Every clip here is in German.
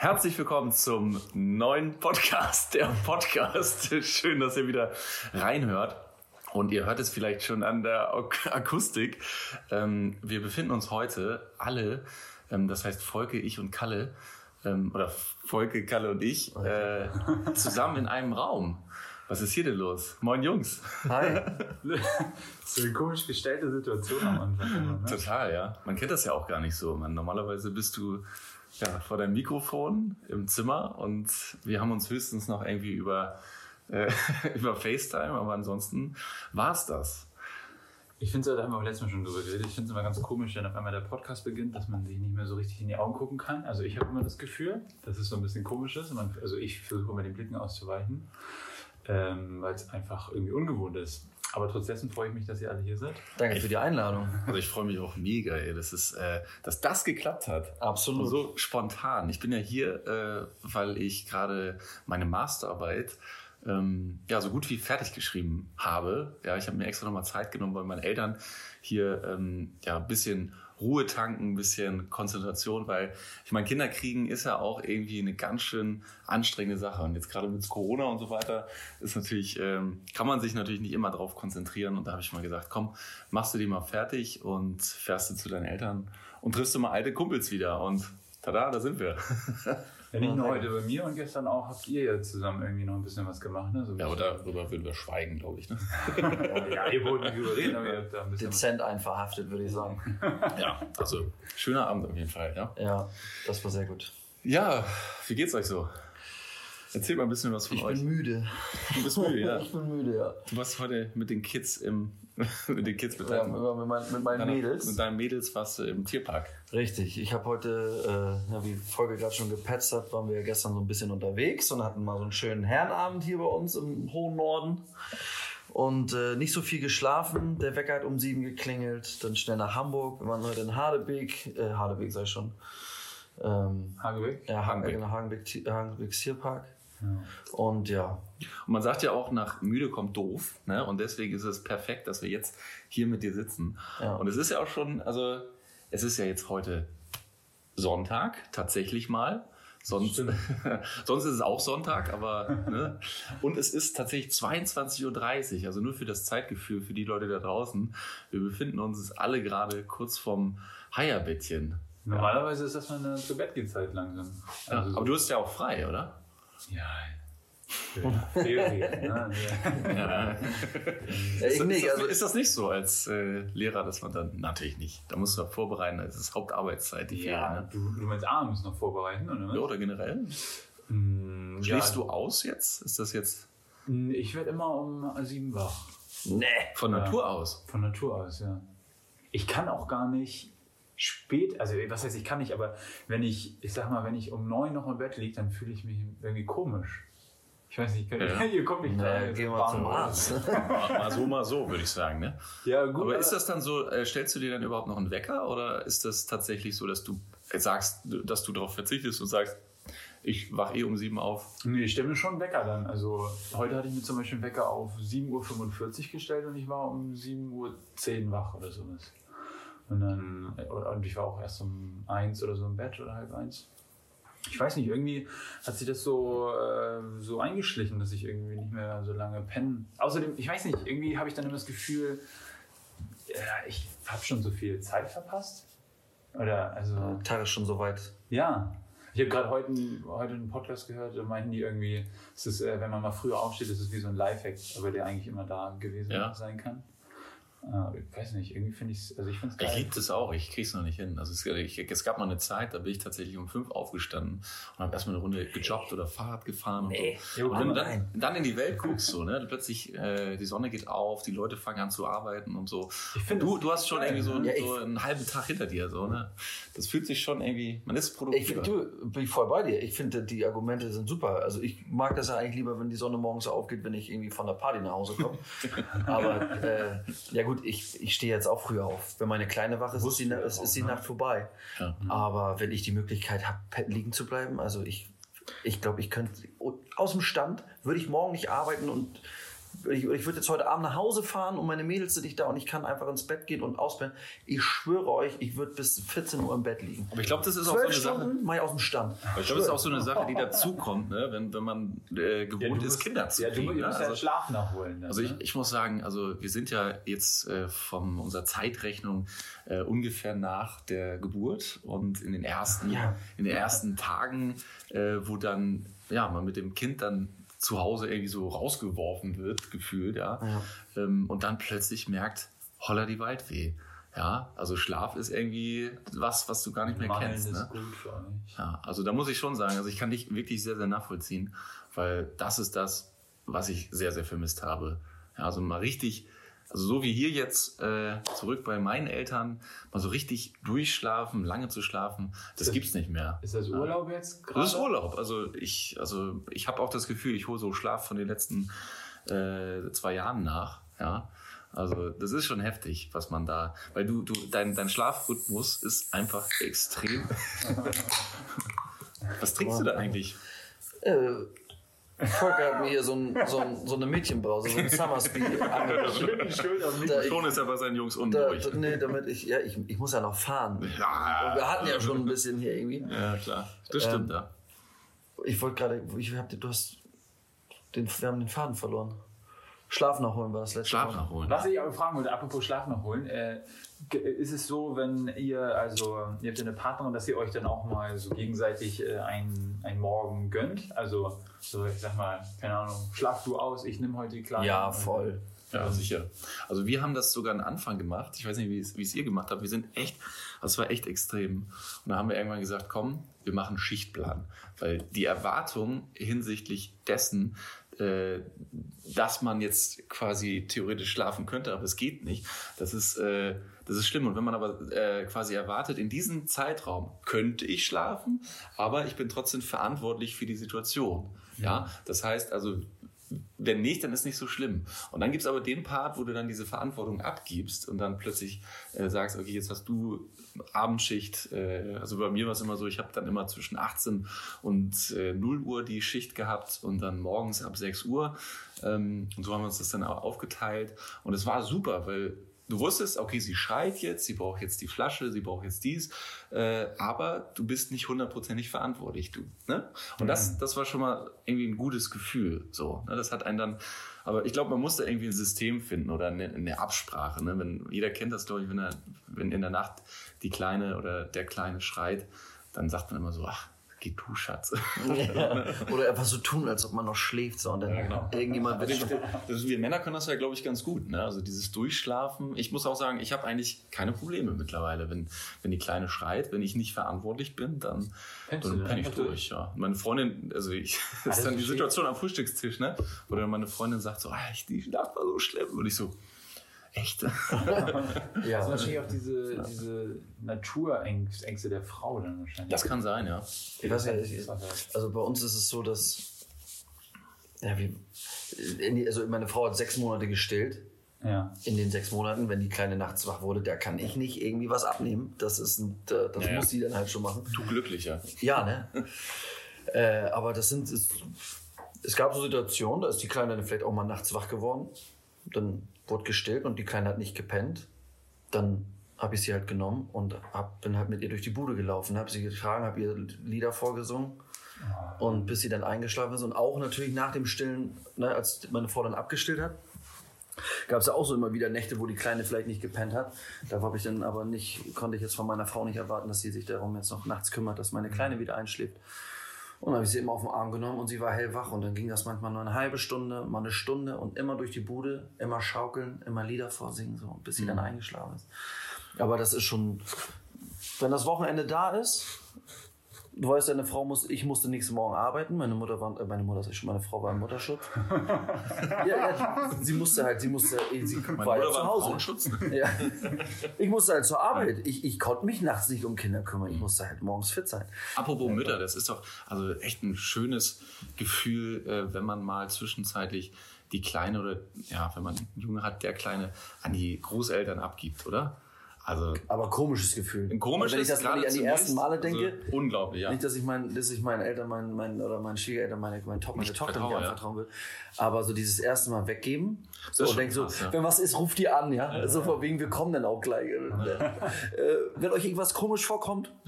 Herzlich willkommen zum neuen Podcast, der Podcast. Schön, dass ihr wieder reinhört. Und ihr hört es vielleicht schon an der Akustik. Ähm, wir befinden uns heute alle, ähm, das heißt Volke, ich und Kalle, ähm, oder Volke, Kalle und ich, äh, zusammen in einem Raum. Was ist hier denn los? Moin Jungs. Hi. so eine komisch gestellte Situation am Anfang. Ne? Total, ja. Man kennt das ja auch gar nicht so. Man, normalerweise bist du ja, vor deinem Mikrofon im Zimmer und wir haben uns höchstens noch irgendwie über, äh, über FaceTime, aber ansonsten war's das. Ich finde es, da haben wir auch letztes Mal schon drüber geredet, ich finde es immer ganz komisch, wenn auf einmal der Podcast beginnt, dass man sich nicht mehr so richtig in die Augen gucken kann. Also ich habe immer das Gefühl, dass es so ein bisschen komisch ist. Man, also ich versuche immer den Blicken auszuweichen, ähm, weil es einfach irgendwie ungewohnt ist. Aber trotzdem freue ich mich, dass ihr alle hier seid. Danke für die Einladung. Also ich freue mich auch mega, ey, dass, es, äh, dass das geklappt hat. Absolut. Und so spontan. Ich bin ja hier, äh, weil ich gerade meine Masterarbeit ähm, ja so gut wie fertig geschrieben habe. Ja, ich habe mir extra nochmal Zeit genommen, weil meine Eltern hier ähm, ja ein bisschen Ruhe tanken, ein bisschen Konzentration, weil ich meine, Kinder kriegen ist ja auch irgendwie eine ganz schön anstrengende Sache. Und jetzt gerade mit Corona und so weiter ist natürlich, ähm, kann man sich natürlich nicht immer drauf konzentrieren. Und da habe ich mal gesagt, komm, machst du die mal fertig und fährst du zu deinen Eltern und triffst du mal alte Kumpels wieder. Und tada, da sind wir. Ja, nicht nur heute bei mir und gestern auch habt ihr ja zusammen irgendwie noch ein bisschen was gemacht. Ne? So ja, aber darüber würden wir schweigen, glaube ich. Ne? ja, ihr wollt nicht überreden, aber ihr habt da ein bisschen. Dezent einverhaftet, würde ich sagen. ja, also schöner Abend auf jeden Fall. Ja, ja das war sehr gut. Ja, wie geht's euch so? Erzähl mal ein bisschen was von ich euch. Ich bin müde. Du bist müde, ja. ich bin müde, ja. Du warst heute mit den Kids im, mit den Kids mit, ja, mit, mein, mit meinen deiner, Mädels. Mit deinen Mädels warst du im Tierpark. Richtig. Ich habe heute, äh, wie Folge gerade schon gepetzt hat, waren wir ja gestern so ein bisschen unterwegs und hatten mal so einen schönen Herrenabend hier bei uns im hohen Norden. Und äh, nicht so viel geschlafen. Der Wecker hat um sieben geklingelt. Dann schnell nach Hamburg. Wir waren heute in Hardebeek. Äh, Hardebeek sei schon. Ähm, Hagenbeck? Ja, Hagenbeck, genau, Hagenbeck, Hagenbeck Tierpark. Und ja. Und man sagt ja auch, nach müde kommt doof. Ne? Und deswegen ist es perfekt, dass wir jetzt hier mit dir sitzen. Ja. Und es ist ja auch schon, also es ist ja jetzt heute Sonntag, tatsächlich mal. Sonst, sonst ist es auch Sonntag, aber ne? und es ist tatsächlich 22.30 Uhr, also nur für das Zeitgefühl für die Leute da draußen. Wir befinden uns alle gerade kurz vorm Heierbettchen. Normalerweise ist das mal eine zu Bett Zeit langsam. Also ja, aber du hast ja auch frei, oder? Ja. Ne? ja. ist, nicht, ist, das, ist, das, nicht so als äh, Lehrer, dass man dann natürlich nicht. Da musst du doch vorbereiten, das ist Hauptarbeitszeit. Die ja, Ferien, ne? du, du meinst abends noch vorbereiten, oder? Ja, oder generell. Mm, Schläfst ja. du aus jetzt? Ist das jetzt? Ich werde immer um sieben wach. Nee. Von Natur ja, aus? Von Natur aus, ja. Ich kann auch gar nicht spät, also was heißt, ich kann nicht, aber wenn ich, ich sag mal, wenn ich um neun noch im Bett liege, dann fühle ich mich irgendwie komisch. Ich weiß nicht, ja. ihr kommt nicht da. Ja, gehen wir zum Arzt. mal so, mal so, würde ich sagen. Ne? Ja, gut. Aber ist das dann so, äh, stellst du dir dann überhaupt noch einen Wecker oder ist das tatsächlich so, dass du sagst, dass du darauf verzichtest und sagst, ich wach eh um sieben auf? Nee, ich stelle mir schon einen Wecker dann. Also heute hatte ich mir zum Beispiel einen Wecker auf 7.45 Uhr gestellt und ich war um 7.10 Uhr wach oder sowas. Und dann, und ich war auch erst um eins oder so im Bett oder halb eins. Ich weiß nicht, irgendwie hat sich das so, äh, so eingeschlichen, dass ich irgendwie nicht mehr so lange penne. Außerdem, ich weiß nicht, irgendwie habe ich dann immer das Gefühl, ja, ich habe schon so viel Zeit verpasst. Oder, also. Der Tag ist schon so weit. Ja. Ich habe gerade heute, heute einen Podcast gehört, da meinten die irgendwie, es ist, äh, wenn man mal früher aufsteht, ist es wie so ein Lifehack, aber der eigentlich immer da gewesen ja. sein kann. Äh, ich weiß nicht, irgendwie finde ich es, also ich finde es geil. Ich liebe es auch, ich kriege es noch nicht hin. Also es, ich, es, gab mal eine Zeit, da bin ich tatsächlich um fünf aufgestanden und habe erstmal eine Runde gejoggt oder Fahrrad gefahren. Nee, und, so. und wenn du dann, dann, in die Welt guckst, so, ne, plötzlich äh, die Sonne geht auf, die Leute fangen an zu arbeiten und so. Ich find, du, du hast schon irgendwie so, ja, so einen halben Tag hinter dir, so, ne? Das fühlt sich schon irgendwie, man ist produktiv. Ich, du, bin ich voll bei dir. Ich finde, die Argumente sind super. Also ich mag das ja eigentlich lieber, wenn die Sonne morgens aufgeht, wenn ich irgendwie von der Party nach Hause komme. Aber äh, ja gut, ich, ich stehe jetzt auch früher auf. Wenn meine Kleine wach ist, ist die, ist, ist die Nacht vorbei. Ja. Aber wenn ich die Möglichkeit habe, liegen zu bleiben, also ich, ich glaube, ich könnte aus dem Stand würde ich morgen nicht arbeiten und ich, ich würde jetzt heute Abend nach Hause fahren und meine Mädels sind nicht da und ich kann einfach ins Bett gehen und auspennen. Ich schwöre euch, ich würde bis 14 Uhr im Bett liegen. Aber ich glaube, das ist auch so eine Sache. Stunden mach ich aus dem Stand. Ich glaube, das ist auch so eine Sache, die dazukommt, ne? wenn, wenn man äh, gewohnt ist, Kinder zu Ja, du kriegen. musst ne? ja Also- Schlaf nachholen. Dann, Also ich, ne? ich muss sagen, also wir sind ja jetzt äh, von unserer Zeitrechnung äh, ungefähr nach der Geburt und in den ersten, Ja. in den ersten Tagen, äh, wo dann ja man mit dem Kind dann zu Hause irgendwie so rausgeworfen wird, gefühlt, ja, Ja. Ähm, und dann plötzlich merkt, holla die Waldweh. Ja, also Schlaf ist irgendwie was, was du gar nicht mehr Mangeln kennst. Ne? gut für euch. Ja, also da muss ich schon sagen, also ich kann dich wirklich sehr, sehr nachvollziehen, weil das ist das, was ich sehr, sehr vermisst habe. Ja, also mal richtig, also so wie hier jetzt äh, zurück bei meinen Eltern, mal so richtig durchschlafen, lange zu schlafen, das Das- gibt's nicht mehr. Ist das Urlaub jetzt gerade? Das ist Urlaub. Also ich, also ich habe auch das Gefühl, ich hole so Schlaf von den letzten äh, zwei Jahren nach. Ja. Also das ist schon heftig, was man da, weil du, du dein, dein Schlafrhythmus ist einfach extrem. was trinkst du da eigentlich? Äh, Volker hat mir hier so, ein, so, ein, so eine Mädchenbrause, so ein. Da, ich, Schon ist er bei seinen Jungs da, unruhig. da, nee, damit ich, ja, ich, ich muss ja noch fahren. Ja, Wir hatten ja schon ein bisschen hier irgendwie. ja klar. Das stimmt, Ähm, ja. Ich wollte gerade, ich hab, du hast, den, wir haben den Faden verloren. Schlaf nachholen war das letzte Schlaf Mal. nachholen. Was ich aber fragen wollte, apropos Schlaf nachholen, äh, ist es so, wenn ihr, also ihr habt ja eine Partnerin, dass ihr euch dann auch mal so gegenseitig äh, einen, einen Morgen gönnt? Also, so ich sag mal, keine Ahnung, schlaf du aus, ich nehme heute die Kleine. Ja, voll. Ja, sicher. Also wir haben das sogar am Anfang gemacht. Ich weiß nicht, wie es, wie es ihr gemacht habt. Wir sind echt, das war echt extrem. Und da haben wir irgendwann gesagt, komm, wir machen einen Schichtplan. Weil die Erwartung hinsichtlich dessen, äh, dass man jetzt quasi theoretisch schlafen könnte, aber es geht nicht, das ist, äh, das ist schlimm. Und wenn man aber äh, quasi erwartet, in diesem Zeitraum könnte ich schlafen, aber ich bin trotzdem verantwortlich für die Situation. Ja, das heißt also, wenn nicht, dann ist nicht so schlimm. Und dann gibt es aber den Part, wo du dann diese Verantwortung abgibst und dann plötzlich äh, sagst, okay, jetzt hast du Abendschicht. Äh, also bei mir war es immer so, ich habe dann immer zwischen 18 und äh, 0 Uhr die Schicht gehabt und dann morgens ab 6 Uhr. Ähm, und so haben wir uns das dann auch aufgeteilt. Und es war super, weil du wusstest, okay, sie schreit jetzt, sie braucht jetzt die Flasche, sie braucht jetzt dies, äh, aber du bist nicht hundertprozentig verantwortlich, du. Ne? Und das, das war schon mal irgendwie ein gutes Gefühl. So, ne? Das hat einen dann, aber ich glaube, man muss da irgendwie ein System finden oder eine, eine Absprache. Ne? Wenn, jeder kennt das, glaube ich, wenn, er, wenn in der Nacht die Kleine oder der Kleine schreit, dann sagt man immer so, ach, geh du, Schatz. Ja. Oder einfach so tun, als ob man noch schläft. So, und dann Ja, genau. irgendjemand wird Also, das, wir Männer können das ja, glaube ich, ganz gut. Ne? Also dieses Durchschlafen. Ich muss auch sagen, ich habe eigentlich keine Probleme mittlerweile. Wenn, wenn die Kleine schreit, wenn ich nicht verantwortlich bin, dann, Pennst penne ich einfach durch. Ja. Meine Freundin, also ich, das ist dann die Situation am Frühstückstisch, ne? wo dann meine Freundin sagt so, ah, ich, die Nacht war so schlimm. Und ich so, echt? ja. Das sind wahrscheinlich auch diese, diese Naturängste der Frau dann wahrscheinlich. Das kann sein, ja. Ich weiß ja, ich, also bei uns ist es so, dass ja, wie, also meine Frau hat sechs Monate gestillt. Ja. In den sechs Monaten, wenn die Kleine nachts wach wurde, da kann ich nicht irgendwie was abnehmen. Das ist ein, da- das Ja, ja. muss sie dann halt schon machen. Du glücklicher. Ja, ne? äh, aber das sind es, es gab so Situationen, da ist die Kleine dann vielleicht auch mal nachts wach geworden. Dann wurde gestillt und die Kleine hat nicht gepennt. Dann habe ich sie halt genommen und hab, bin halt mit ihr durch die Bude gelaufen, habe sie getragen, habe ihr Lieder vorgesungen. Und bis sie dann eingeschlafen ist und auch natürlich nach dem Stillen, ne, als meine Frau dann abgestillt hat, gab es ja auch so immer wieder Nächte, wo die Kleine vielleicht nicht gepennt hat. Da habe ich dann aber nicht, konnte ich jetzt von meiner Frau nicht erwarten, dass sie sich darum jetzt noch nachts kümmert, dass meine Kleine wieder einschläft. Und dann habe ich sie immer auf den Arm genommen und sie war hellwach und dann ging das manchmal nur eine halbe Stunde, mal eine Stunde und immer durch die Bude, immer schaukeln, immer Lieder vorsingen, so, bis sie dann eingeschlafen ist. Aber das ist schon, wenn das Wochenende da ist, du weißt, deine Frau muss, ich musste nächsten Morgen arbeiten, meine Mutter war, äh, meine Mutter, ich schon, meine Frau war im Mutterschutz. ja, ja, sie musste halt, sie musste, sie Meine war ja Mutter zu war Hause. Frauenschutz. Ja. Ich musste halt zur Arbeit. Ich, ich konnte mich nachts nicht um Kinder kümmern. Ich musste halt morgens fit sein. Apropos Mütter, das ist doch also echt ein schönes Gefühl, äh, wenn man mal zwischenzeitlich die Kleine oder ja, wenn man einen Junge hat, der Kleine an die Großeltern abgibt, oder? Also Aber komisches Gefühl. ein komisches, wenn ich das wenn ich an die ersten Male denke, Also, unglaublich, ja. Nicht, dass ich, mein, dass ich meinen Eltern, meinen, meinen, oder meinen Schwiegereltern, meine, meine, To- meine Tochter vertraue, nicht ja. anvertrauen will. Aber so dieses erste Mal weggeben so, und denk so, krass, ja. wenn was ist, ruft die an, ja. So von wegen, wir kommen dann auch gleich. äh, wenn euch irgendwas komisch vorkommt,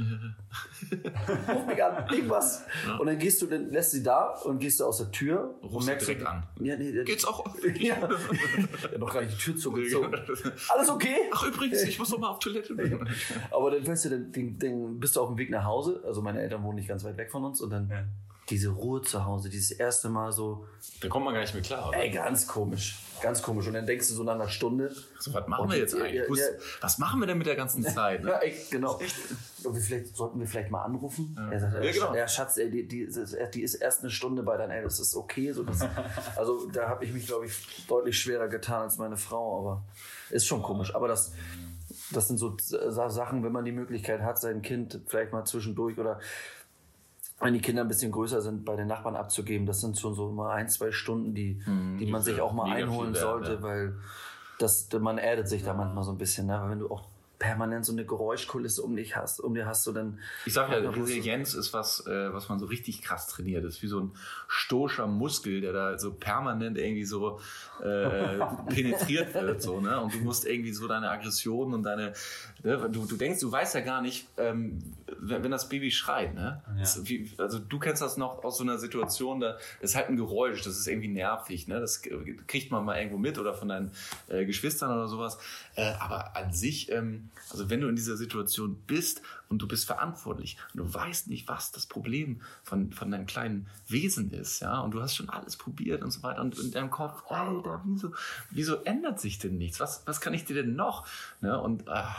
ruft mich an, irgendwas. Und dann gehst du, dann lässt sie da und gehst du aus der Tür und Rufst du merkst direkt so, an. Ja, nee, der- Geht's auch? Ja. ja, noch gar nicht die Tür zugezogen. Alles okay? Ach übrigens, ich muss noch mal auf Toilette. Aber dann weißt du, dann, dann, dann bist du auf dem Weg nach Hause. Also meine Eltern wohnen nicht ganz weit weg von uns und dann Ja. diese Ruhe zu Hause, dieses erste Mal so, Da kommt man gar nicht mehr klar. Oder? ey, ganz komisch, ganz komisch. Und dann denkst du so nach einer Stunde, So, was machen wir jetzt ja, eigentlich? ja, ja. Was machen wir denn mit der ganzen Zeit? Ne? ja, echt, genau. Und wir vielleicht, sollten wir vielleicht mal anrufen? Er sagt, Ja, genau. ja, Schatz, ey, die, die, die ist erst eine Stunde bei deinen Eltern, das ist okay. So, das, also da habe ich mich, glaube ich, deutlich schwerer getan als meine Frau, aber ist schon komisch. Aber das, das sind so Sa- Sachen, wenn man die Möglichkeit hat, sein Kind vielleicht mal zwischendurch oder wenn die Kinder ein bisschen größer sind, bei den Nachbarn abzugeben, das sind schon so mal ein, zwei Stunden, die, die man sich auch mal einholen sollte, ja. weil das, man erdet sich da manchmal so ein bisschen, ne? Wenn du auch permanent so eine Geräuschkulisse um dich hast, um dir hast, so dann. Ich sag ja, du- Resilienz ist was, äh, was man so richtig krass trainiert. Das ist wie so ein stoischer Muskel, der da so permanent irgendwie so äh, penetriert wird. So, ne? Und du musst irgendwie so deine Aggressionen und deine. Ne? Du, du denkst, du weißt ja gar nicht, ähm, wenn, wenn das Baby schreit. Ne? Das ist wie, also du kennst das noch aus so einer Situation, da das ist halt ein Geräusch, das ist irgendwie nervig. Ne? Das kriegt man mal irgendwo mit oder von deinen äh, Geschwistern oder sowas. Äh, aber an sich, ähm, also wenn du in dieser Situation bist und du bist verantwortlich und du weißt nicht, was das Problem von, von deinem kleinen Wesen ist, ja, und du hast schon alles probiert und so weiter und in deinem Kopf, Alter, wieso, wieso ändert sich denn nichts? Was, was kann ich dir denn noch? Ne? Und, ah,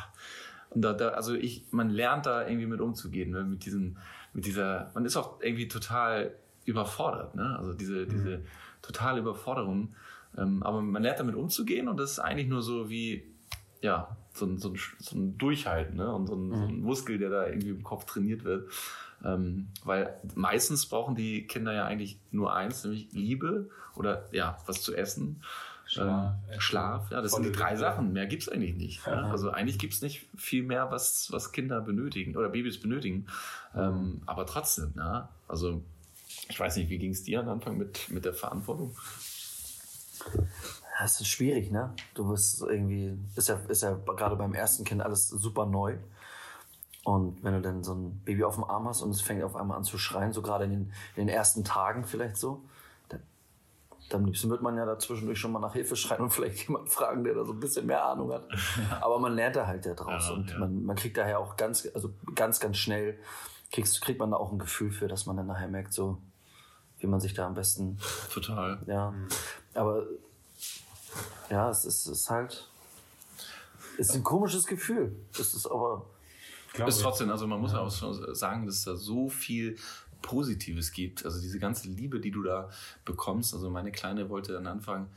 und da, da, also ich, man lernt da irgendwie mit umzugehen, ne? mit diesen, mit dieser, man ist auch irgendwie total überfordert, ne? Also diese, diese totale Überforderung. Ähm, aber man lernt damit umzugehen und das ist eigentlich nur so wie, ja, so ein, so ein, so ein Durchhalten, ne? Und so ein, so ein Muskel, der da irgendwie im Kopf trainiert wird. Ähm, weil meistens brauchen die Kinder ja eigentlich nur eins, nämlich Liebe oder ja, was zu essen. Schlaf. Ähm, Schlaf, ja, das sind die drei. Sachen. Mehr gibt's eigentlich nicht. Ja? Also eigentlich gibt's nicht viel mehr, was, was Kinder benötigen oder Babys benötigen. Ähm, aber trotzdem, ja. Also ich weiß nicht, wie ging's dir am Anfang mit, mit der Verantwortung? Das ist schwierig, ne? Du bist irgendwie, ist ja, ist ja gerade beim ersten Kind alles super neu. Und wenn du dann so ein Baby auf dem Arm hast und es fängt auf einmal an zu schreien, so gerade in den, in den ersten Tagen vielleicht so, dann, am liebsten wird man ja dazwischendurch schon mal nach Hilfe schreien und vielleicht jemanden fragen, der da so ein bisschen mehr Ahnung hat. Aber man lernt da halt ja draus Ja, und ja. man, man kriegt daher auch ganz, also ganz, ganz schnell kriegst, kriegt man da auch ein Gefühl für, dass man dann nachher merkt, so, wie man sich da am besten Total. ja, aber ja, es ist, es ist halt, es ist ein komisches Gefühl. Es ist aber, Ist trotzdem, also man muss ja auch schon sagen, dass es da so viel Positives gibt. Also diese ganze Liebe, die du da bekommst. Also meine Kleine wollte dann anfangen,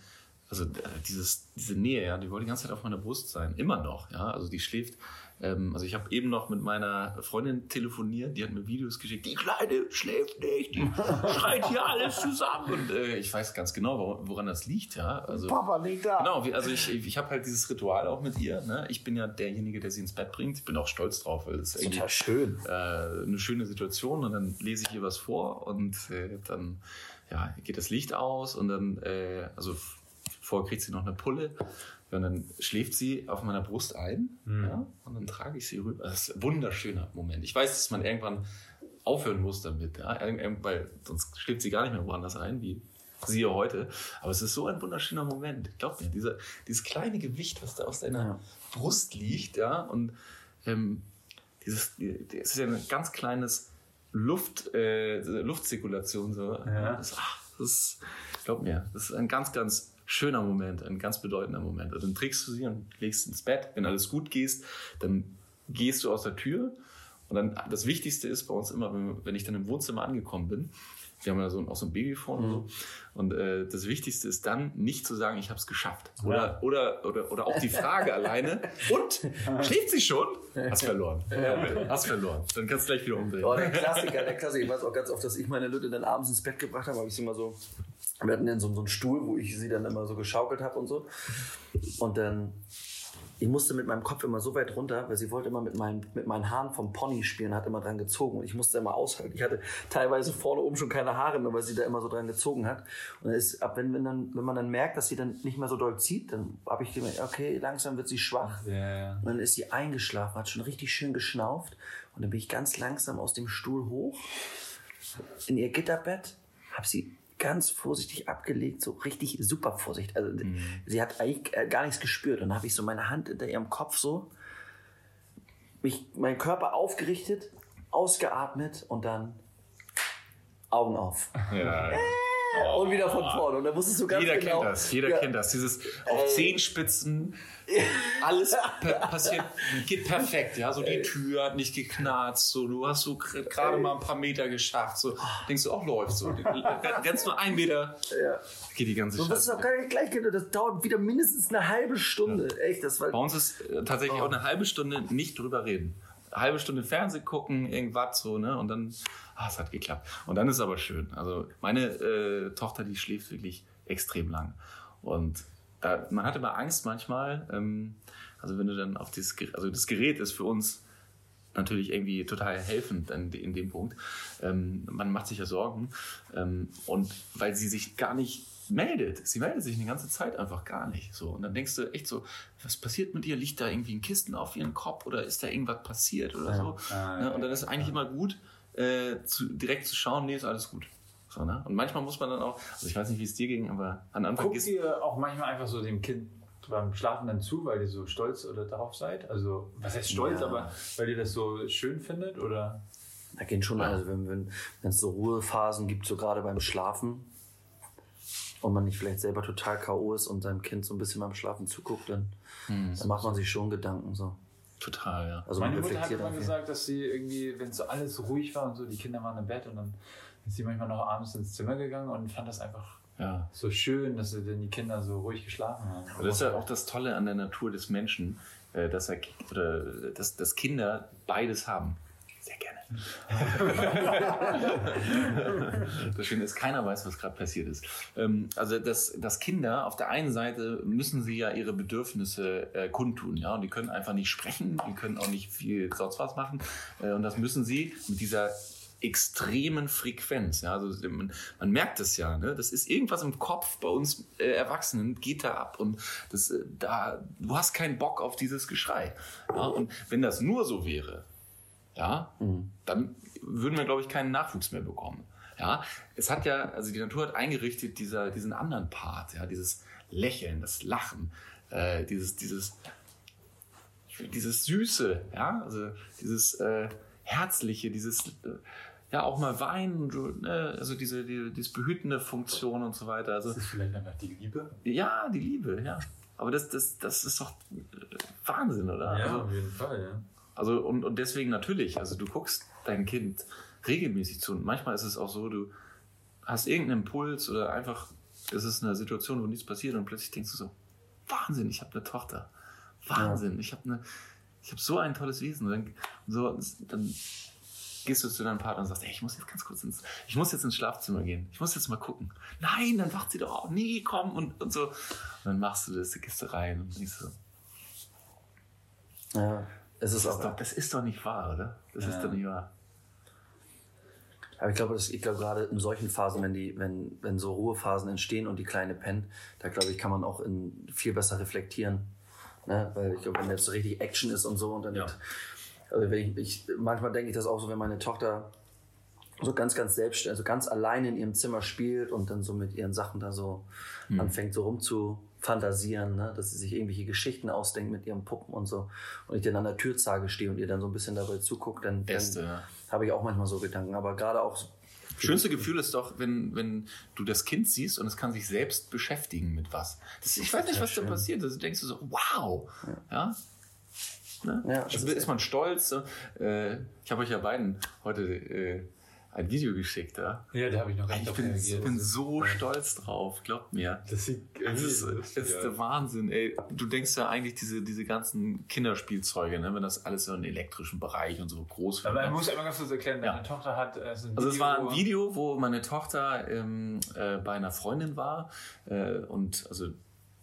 also äh, dieses, diese Nähe, ja, die wollte die ganze Zeit auf meiner Brust sein. Immer noch, ja. Also die schläft. Ähm, also ich habe eben noch mit meiner Freundin telefoniert, die hat mir Videos geschickt. Die Kleine schläft nicht, die schreit hier alles zusammen. Und äh, ich weiß ganz genau, woran, das liegt, ja. Also, Papa liegt da. Genau, also ich, ich habe halt dieses Ritual auch mit ihr. Ne? Ich bin ja derjenige, der sie ins Bett bringt. Ich bin auch stolz drauf, weil das ist Total schön. äh, eine schöne Situation und dann lese ich ihr was vor und äh, dann ja, geht das Licht aus und dann, äh, also vorher kriegt sie noch eine Pulle und dann schläft sie auf meiner Brust ein ja, und dann trage ich sie rüber. Das ist ein wunderschöner Moment. Ich weiß, dass man irgendwann aufhören muss damit, ja, weil sonst schläft sie gar nicht mehr woanders ein, wie siehe heute. Aber es ist so ein wunderschöner Moment. Glaub mir, dieser, dieses kleine Gewicht, was da aus deiner Ja. Brust liegt, ja, und ähm, dieses, die- die- es ist ja ein ganz kleines Luft, äh, Luftzirkulation so. Ja. Das, ach, das ist, glaub mir, das ist ein ganz, ganz schöner Moment, ein ganz bedeutender Moment. Und dann trägst du sie und legst ins Bett. Wenn alles gut gehst, dann gehst du aus der Tür. Und dann das Wichtigste ist bei uns immer, wenn, wenn ich dann im Wohnzimmer angekommen bin, wir haben ja so, auch so ein Babyphone und so. Und äh, das Wichtigste ist dann nicht zu sagen, ich habe es geschafft. Oder, Ja. oder, oder, oder auch die Frage alleine. Und? Schläft sie schon? Hast verloren. Hast verloren. Dann kannst du gleich wieder umdrehen. Oh, der Klassiker, der Klassiker. Ich weiß auch ganz oft, dass ich meine Lütte dann abends ins Bett gebracht habe, habe ich sie immer so, wir hatten dann so, so einen Stuhl, wo ich sie dann immer so geschaukelt habe und so. Und dann ich musste mit meinem Kopf immer so weit runter, weil sie wollte immer mit meinen, mit meinen Haaren vom Pony spielen, hat immer dran gezogen und ich musste immer aushalten. Ich hatte teilweise vorne oben schon keine Haare mehr, weil sie da immer so dran gezogen hat. Und ist, ab wenn, wenn, dann, wenn man dann merkt, dass sie dann nicht mehr so doll zieht, dann habe ich gemerkt, okay, langsam wird sie schwach. Ja. Und dann ist sie eingeschlafen, hat schon richtig schön geschnauft. Und dann bin ich ganz langsam aus dem Stuhl hoch in ihr Gitterbett, habe sie ganz vorsichtig abgelegt, so richtig super Vorsicht. Also sie hat eigentlich äh, gar nichts gespürt. Und dann habe ich so meine Hand hinter ihrem Kopf so, mich, meinen Körper aufgerichtet, ausgeatmet und dann Augen auf. Ja. Und wieder von vorne. Und dann wusstest du ganz Jeder genau. kennt das, jeder Ja. kennt das. Dieses auf Zehenspitzen, alles passiert, geht perfekt, ja. So die Tür hat nicht geknarzt, so du hast so gerade mal ein paar Meter geschafft, so denkst du, auch läuft so. Du Rennst nur einen Meter, Ja. geht die ganze Und das ist auch gar nicht gleich. Das dauert wieder mindestens eine halbe Stunde. Echt, das war. Bei uns ist äh, tatsächlich auch eine halbe Stunde nicht drüber reden. Halbe Stunde Fernsehen gucken, irgendwas so, ne? Und dann, ah, es hat geklappt. Und dann ist es aber schön. Also meine äh, Tochter, die schläft wirklich extrem lang. Und da, man hat immer Angst manchmal, ähm, also wenn du dann auf dieses, Gerät- also das Gerät ist für uns natürlich irgendwie total helfend in, in dem Punkt. Ähm, man macht sich ja Sorgen. Ähm, und weil sie sich gar nicht meldet. Sie meldet sich die ganze Zeit einfach gar nicht. So. Und dann denkst du echt so, was passiert mit ihr? Liegt da irgendwie ein Kisten auf ihren Kopf oder ist da irgendwas passiert oder so? Ah, ne? ja, Und dann ist es eigentlich immer gut, äh, zu, direkt zu schauen, nee, ist alles gut. So, ne? Und manchmal muss man dann auch, also ich weiß nicht, wie es dir ging, aber an Anfang Guckt ist ihr auch manchmal einfach so dem Kind beim Schlafen dann zu, weil ihr so stolz oder darauf seid? Also, was heißt stolz, Ja. aber weil ihr das so schön findet? Oder? Da gehen schon, also wenn wenn wenn es so Ruhephasen gibt, so gerade beim Schlafen, und man nicht vielleicht selber total K.O. ist und seinem Kind so ein bisschen beim Schlafen zuguckt, dann, dann macht man sich schon Gedanken so. total, ja. Also Meine man Mutter hat immer gesagt, dass sie irgendwie, wenn so alles ruhig war und so, die Kinder waren im Bett und dann ist sie manchmal noch abends ins Zimmer gegangen und fand das einfach ja. so schön, dass sie denn die Kinder so ruhig geschlafen haben. Aber das ist ja auch das Tolle an der Natur des Menschen, äh, dass, er, oder, dass, dass Kinder beides haben. Sehr gerne. das Schöne ist, keiner weiß, was gerade passiert ist. Ähm, also, dass, dass Kinder auf der einen Seite müssen sie ja ihre Bedürfnisse äh, kundtun, ja, und die können einfach nicht sprechen, die können auch nicht viel sonst was machen, äh, und das müssen sie mit dieser extremen Frequenz. Ja, also man, man merkt es ja, ne? Das ist irgendwas im Kopf bei uns äh, Erwachsenen geht da ab und das, äh, da, du hast keinen Bock auf dieses Geschrei. Ja? Und wenn das nur so wäre, ja, dann würden wir, glaube ich, keinen Nachwuchs mehr bekommen. Ja, es hat ja, also die Natur hat eingerichtet dieser, diesen anderen Part, ja, dieses Lächeln, das Lachen, äh, dieses, dieses, dieses Süße, ja, also dieses äh, Herzliche, dieses, äh, ja, auch mal weinen, ne, also diese, die, diese behütende Funktion und so weiter. Also, Das ist vielleicht einfach die Liebe. ja, die Liebe, ja. Aber das, das, das ist doch äh, Wahnsinn, oder? Also, auf jeden Fall, ja. Also und, und deswegen natürlich, also du guckst dein Kind regelmäßig zu und manchmal ist es auch so, du hast irgendeinen Impuls oder einfach, es ist eine Situation, wo nichts passiert und plötzlich denkst du so, Wahnsinn, ich habe eine Tochter. Wahnsinn, ich habe eine, so ein tolles Wesen. Und dann, so, dann gehst du zu deinem Partner und sagst, ey, ich muss jetzt ganz kurz ins, ich muss jetzt ins Schlafzimmer gehen. Ich muss jetzt mal gucken. Nein, dann wacht sie doch auf. Nee, komm und, und so. Und dann machst du das, gehst du rein und denkst so, Ja, es ist das ist doch, das ist doch nicht wahr, oder? Das ist Ja. doch nicht wahr. Aber ich glaube, das, ich glaube gerade in solchen Phasen, wenn die, wenn, wenn so Ruhephasen entstehen und die Kleine pennt, da glaube ich, kann man auch in, viel besser reflektieren. Ne? Weil ich glaube, wenn jetzt so richtig Action ist und so und dann Ja. also wenn ich, ich, manchmal denke ich das auch so, wenn meine Tochter so ganz, ganz selbst, also ganz allein in ihrem Zimmer spielt und dann so mit ihren Sachen da so Hm. anfängt so rum zu fantasieren, ne? dass sie sich irgendwelche Geschichten ausdenkt mit ihren Puppen und so und ich dann an der Türzage stehe und ihr dann so ein bisschen dabei zuguckt, dann, Beste, dann ja. habe ich auch manchmal so Gedanken, aber gerade auch Schönste Gefühl ist doch, wenn, wenn du das Kind siehst und es kann sich selbst beschäftigen mit was. Das, ich weiß nicht, was da schön. passiert. Also denkst du so, wow. Ja. Ne? Ja, also ist, ist man stolz. Äh, ich habe euch ja beiden heute äh, ein Video geschickt. Ja? Ja, da habe ich noch gar nicht Ich bin, reagiert. bin so stolz drauf, glaubt mir. Das sieht Das ist, das ist der Wahnsinn, ey. Du denkst ja eigentlich, diese, diese ganzen Kinderspielzeuge, ne, wenn das alles so im elektrischen Bereich und so groß wird. Aber ne? man muss einmal ganz kurz erklären, deine Ja. Tochter hat äh, so ein Also es war ein Video, wo meine Tochter ähm, äh, bei einer Freundin war äh, und also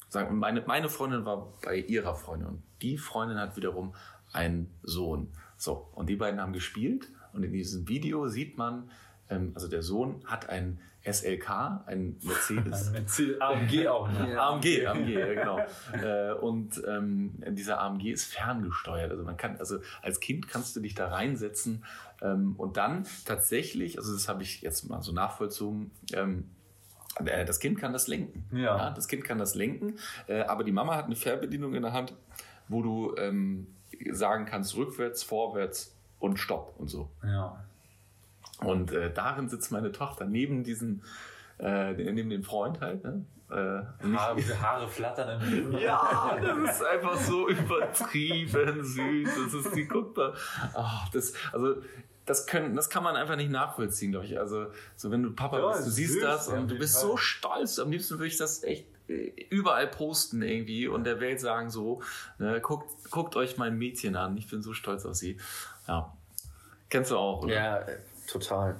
sagen, meine, meine Freundin war bei ihrer Freundin und die Freundin hat wiederum einen Sohn. So, und die beiden haben gespielt und in diesem Video sieht man, ähm, also der Sohn hat ein SLK, ein Mercedes. AMG auch, ne? AMG, AMG, ja, genau. Äh, und ähm, dieser AMG ist ferngesteuert. Also man kann, also als Kind kannst du dich da reinsetzen ähm, und dann tatsächlich, also das habe ich jetzt mal so nachvollzogen, ähm, äh, das Kind kann das lenken. Ja. das Kind kann das lenken, äh, aber die Mama hat eine Fernbedienung in der Hand, wo du ähm, sagen kannst, rückwärts, vorwärts und Stopp und so. Ja. Und äh, darin sitzt meine Tochter neben diesem, äh, neben dem Freund halt. Ne? Äh, Haare, Haare flattern im ja, das ist einfach so übertrieben süß. Das ist die guckt da. Ah, das, also das können, das kann man einfach nicht nachvollziehen, glaube ich. Also so wenn du Papa Ja, bist, du siehst süß, das und du bist Fall. so stolz. Am liebsten würde ich das echt äh, überall posten irgendwie und der Welt sagen so, ne, guckt, guckt euch mein Mädchen an. Ich bin so stolz auf sie. Ja, kennst du auch, oder? Ja, total.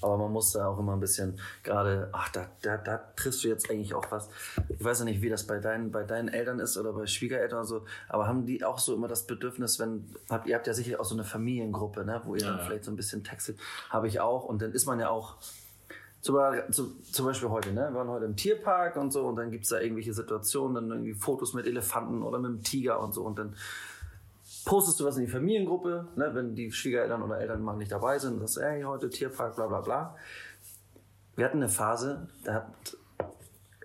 Aber man muss da auch immer ein bisschen gerade, ach, da, da, da triffst du jetzt eigentlich auch was. Ich weiß ja nicht, wie das bei deinen, bei deinen Eltern ist oder bei Schwiegereltern oder so, aber haben die auch so immer das Bedürfnis, wenn, habt, ihr habt ja sicher auch so eine Familiengruppe, ne, wo ihr Ja, dann ja. vielleicht so ein bisschen textet, habe ich auch und dann ist man ja auch, zum, Be- zu- zum Beispiel heute, ne? Wir waren heute im Tierpark und so und dann gibt's da irgendwelche Situationen, dann irgendwie Fotos mit Elefanten oder mit einem Tiger und so und dann postest du was in die Familiengruppe, ne, wenn die Schwiegereltern oder Eltern mal nicht dabei sind, sagst, ey, heute Tierpark, bla bla bla. Wir hatten eine Phase, da hat,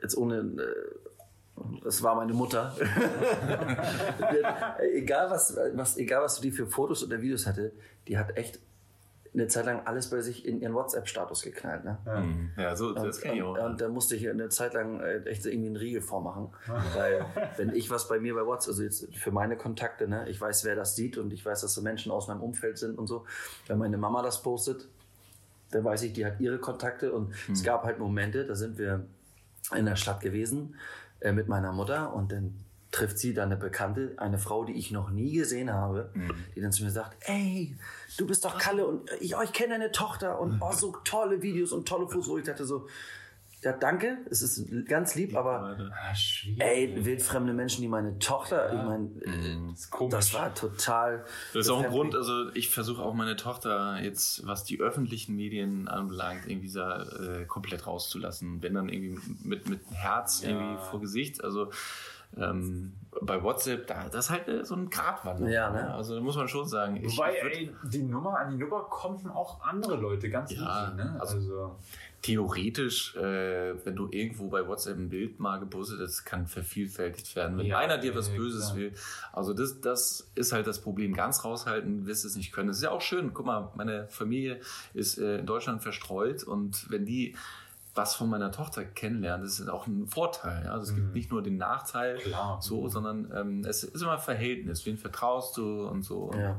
jetzt ohne, äh, war meine Mutter, egal, was, was, egal was die für Fotos oder Videos hatte, die hat echt eine Zeit lang alles bei sich in ihren WhatsApp-Status geknallt. Ne? Mhm. Ja, so, das kann ich auch. Und, und da musste ich eine Zeit lang äh, echt irgendwie einen Riegel vormachen. Weil, wenn ich was bei mir bei WhatsApp, also jetzt für meine Kontakte, ne, ich weiß, wer das sieht und ich weiß, dass so Menschen aus meinem Umfeld sind und so. Wenn meine Mama das postet, dann weiß ich, die hat ihre Kontakte und es gab halt Momente, da sind wir in der Stadt gewesen äh, mit meiner Mutter und dann trifft sie dann eine Bekannte, eine Frau, die ich noch nie gesehen habe, die dann zu mir sagt, ey, du bist doch Kalle und ich, oh, ich kenne deine Tochter und oh, so tolle Videos und tolle Fotos, wo ich dachte so, ja danke, es ist ganz lieb, aber Ah, ey, wildfremde Menschen, die meine Tochter, ich meine, das ist komisch. das war total... Das ist auch ein Grund, also ich versuche auch meine Tochter jetzt, was die öffentlichen Medien anbelangt, irgendwie da, äh, komplett rauszulassen. Wenn dann irgendwie mit, mit Herz irgendwie vor Gesicht, also ähm, bei WhatsApp, da, das ist halt äh, so ein Gratwanderung. Ja, ne? Also da muss man schon sagen. Ich, Wobei, ich würd- ey, die Nummer, an die Nummer kommen auch andere Leute ganz Ja, easy, ne? also- Also, theoretisch, äh, wenn du irgendwo bei WhatsApp ein Bild mal gepostet hast, kann vervielfältigt werden. Wenn Ja, einer dir was ja, Böses klar. will. Also das, das ist halt das Problem. Ganz raushalten, wirst du es nicht können. Das ist ja auch schön. Guck mal, meine Familie ist äh, in Deutschland verstreut und wenn die was von meiner Tochter kennenlernen, das ist auch ein Vorteil. Ja? Also es gibt nicht nur den Nachteil, Mhm. Klar. so, sondern ähm, es ist immer Verhältnis. Wen vertraust du und so. Ja.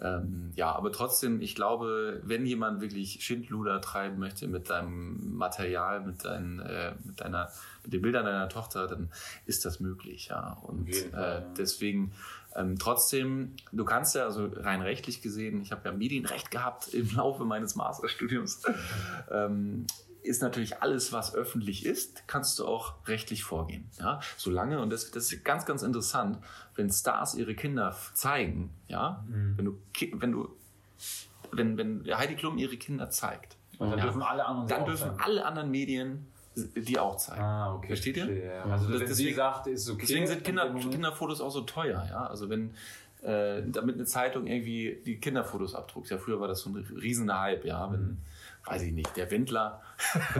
Ähm, ja, aber trotzdem, ich glaube, wenn jemand wirklich Schindluder treiben möchte mit deinem Material, mit, deinen, äh, mit, deiner, mit den Bildern deiner Tochter, dann ist das möglich, ja. Und Fall, äh, deswegen ähm, trotzdem, du kannst ja, also rein rechtlich gesehen, ich habe ja Medienrecht gehabt im Laufe meines Masterstudiums, ähm, ist natürlich alles, was öffentlich ist, kannst du auch rechtlich vorgehen. Ja? Solange, und das, das ist ganz, ganz interessant, wenn Stars ihre Kinder zeigen, ja, Mhm. wenn du, wenn du, wenn, wenn Heidi Klum ihre Kinder zeigt, dann ja, dürfen alle anderen dann dürfen zeigen. alle anderen Medien die auch zeigen. Ah, okay. Versteht ihr? ja. Also, Das- wenn sie deswegen- sagt, ist okay. Deswegen sind Kinder, Kinderfotos auch so teuer, ja. Also wenn äh, damit eine Zeitung irgendwie die Kinderfotos abdruckt. Ja, früher war das so ein riesen Hype, ja. Wenn, weiß ich nicht, der Wendler,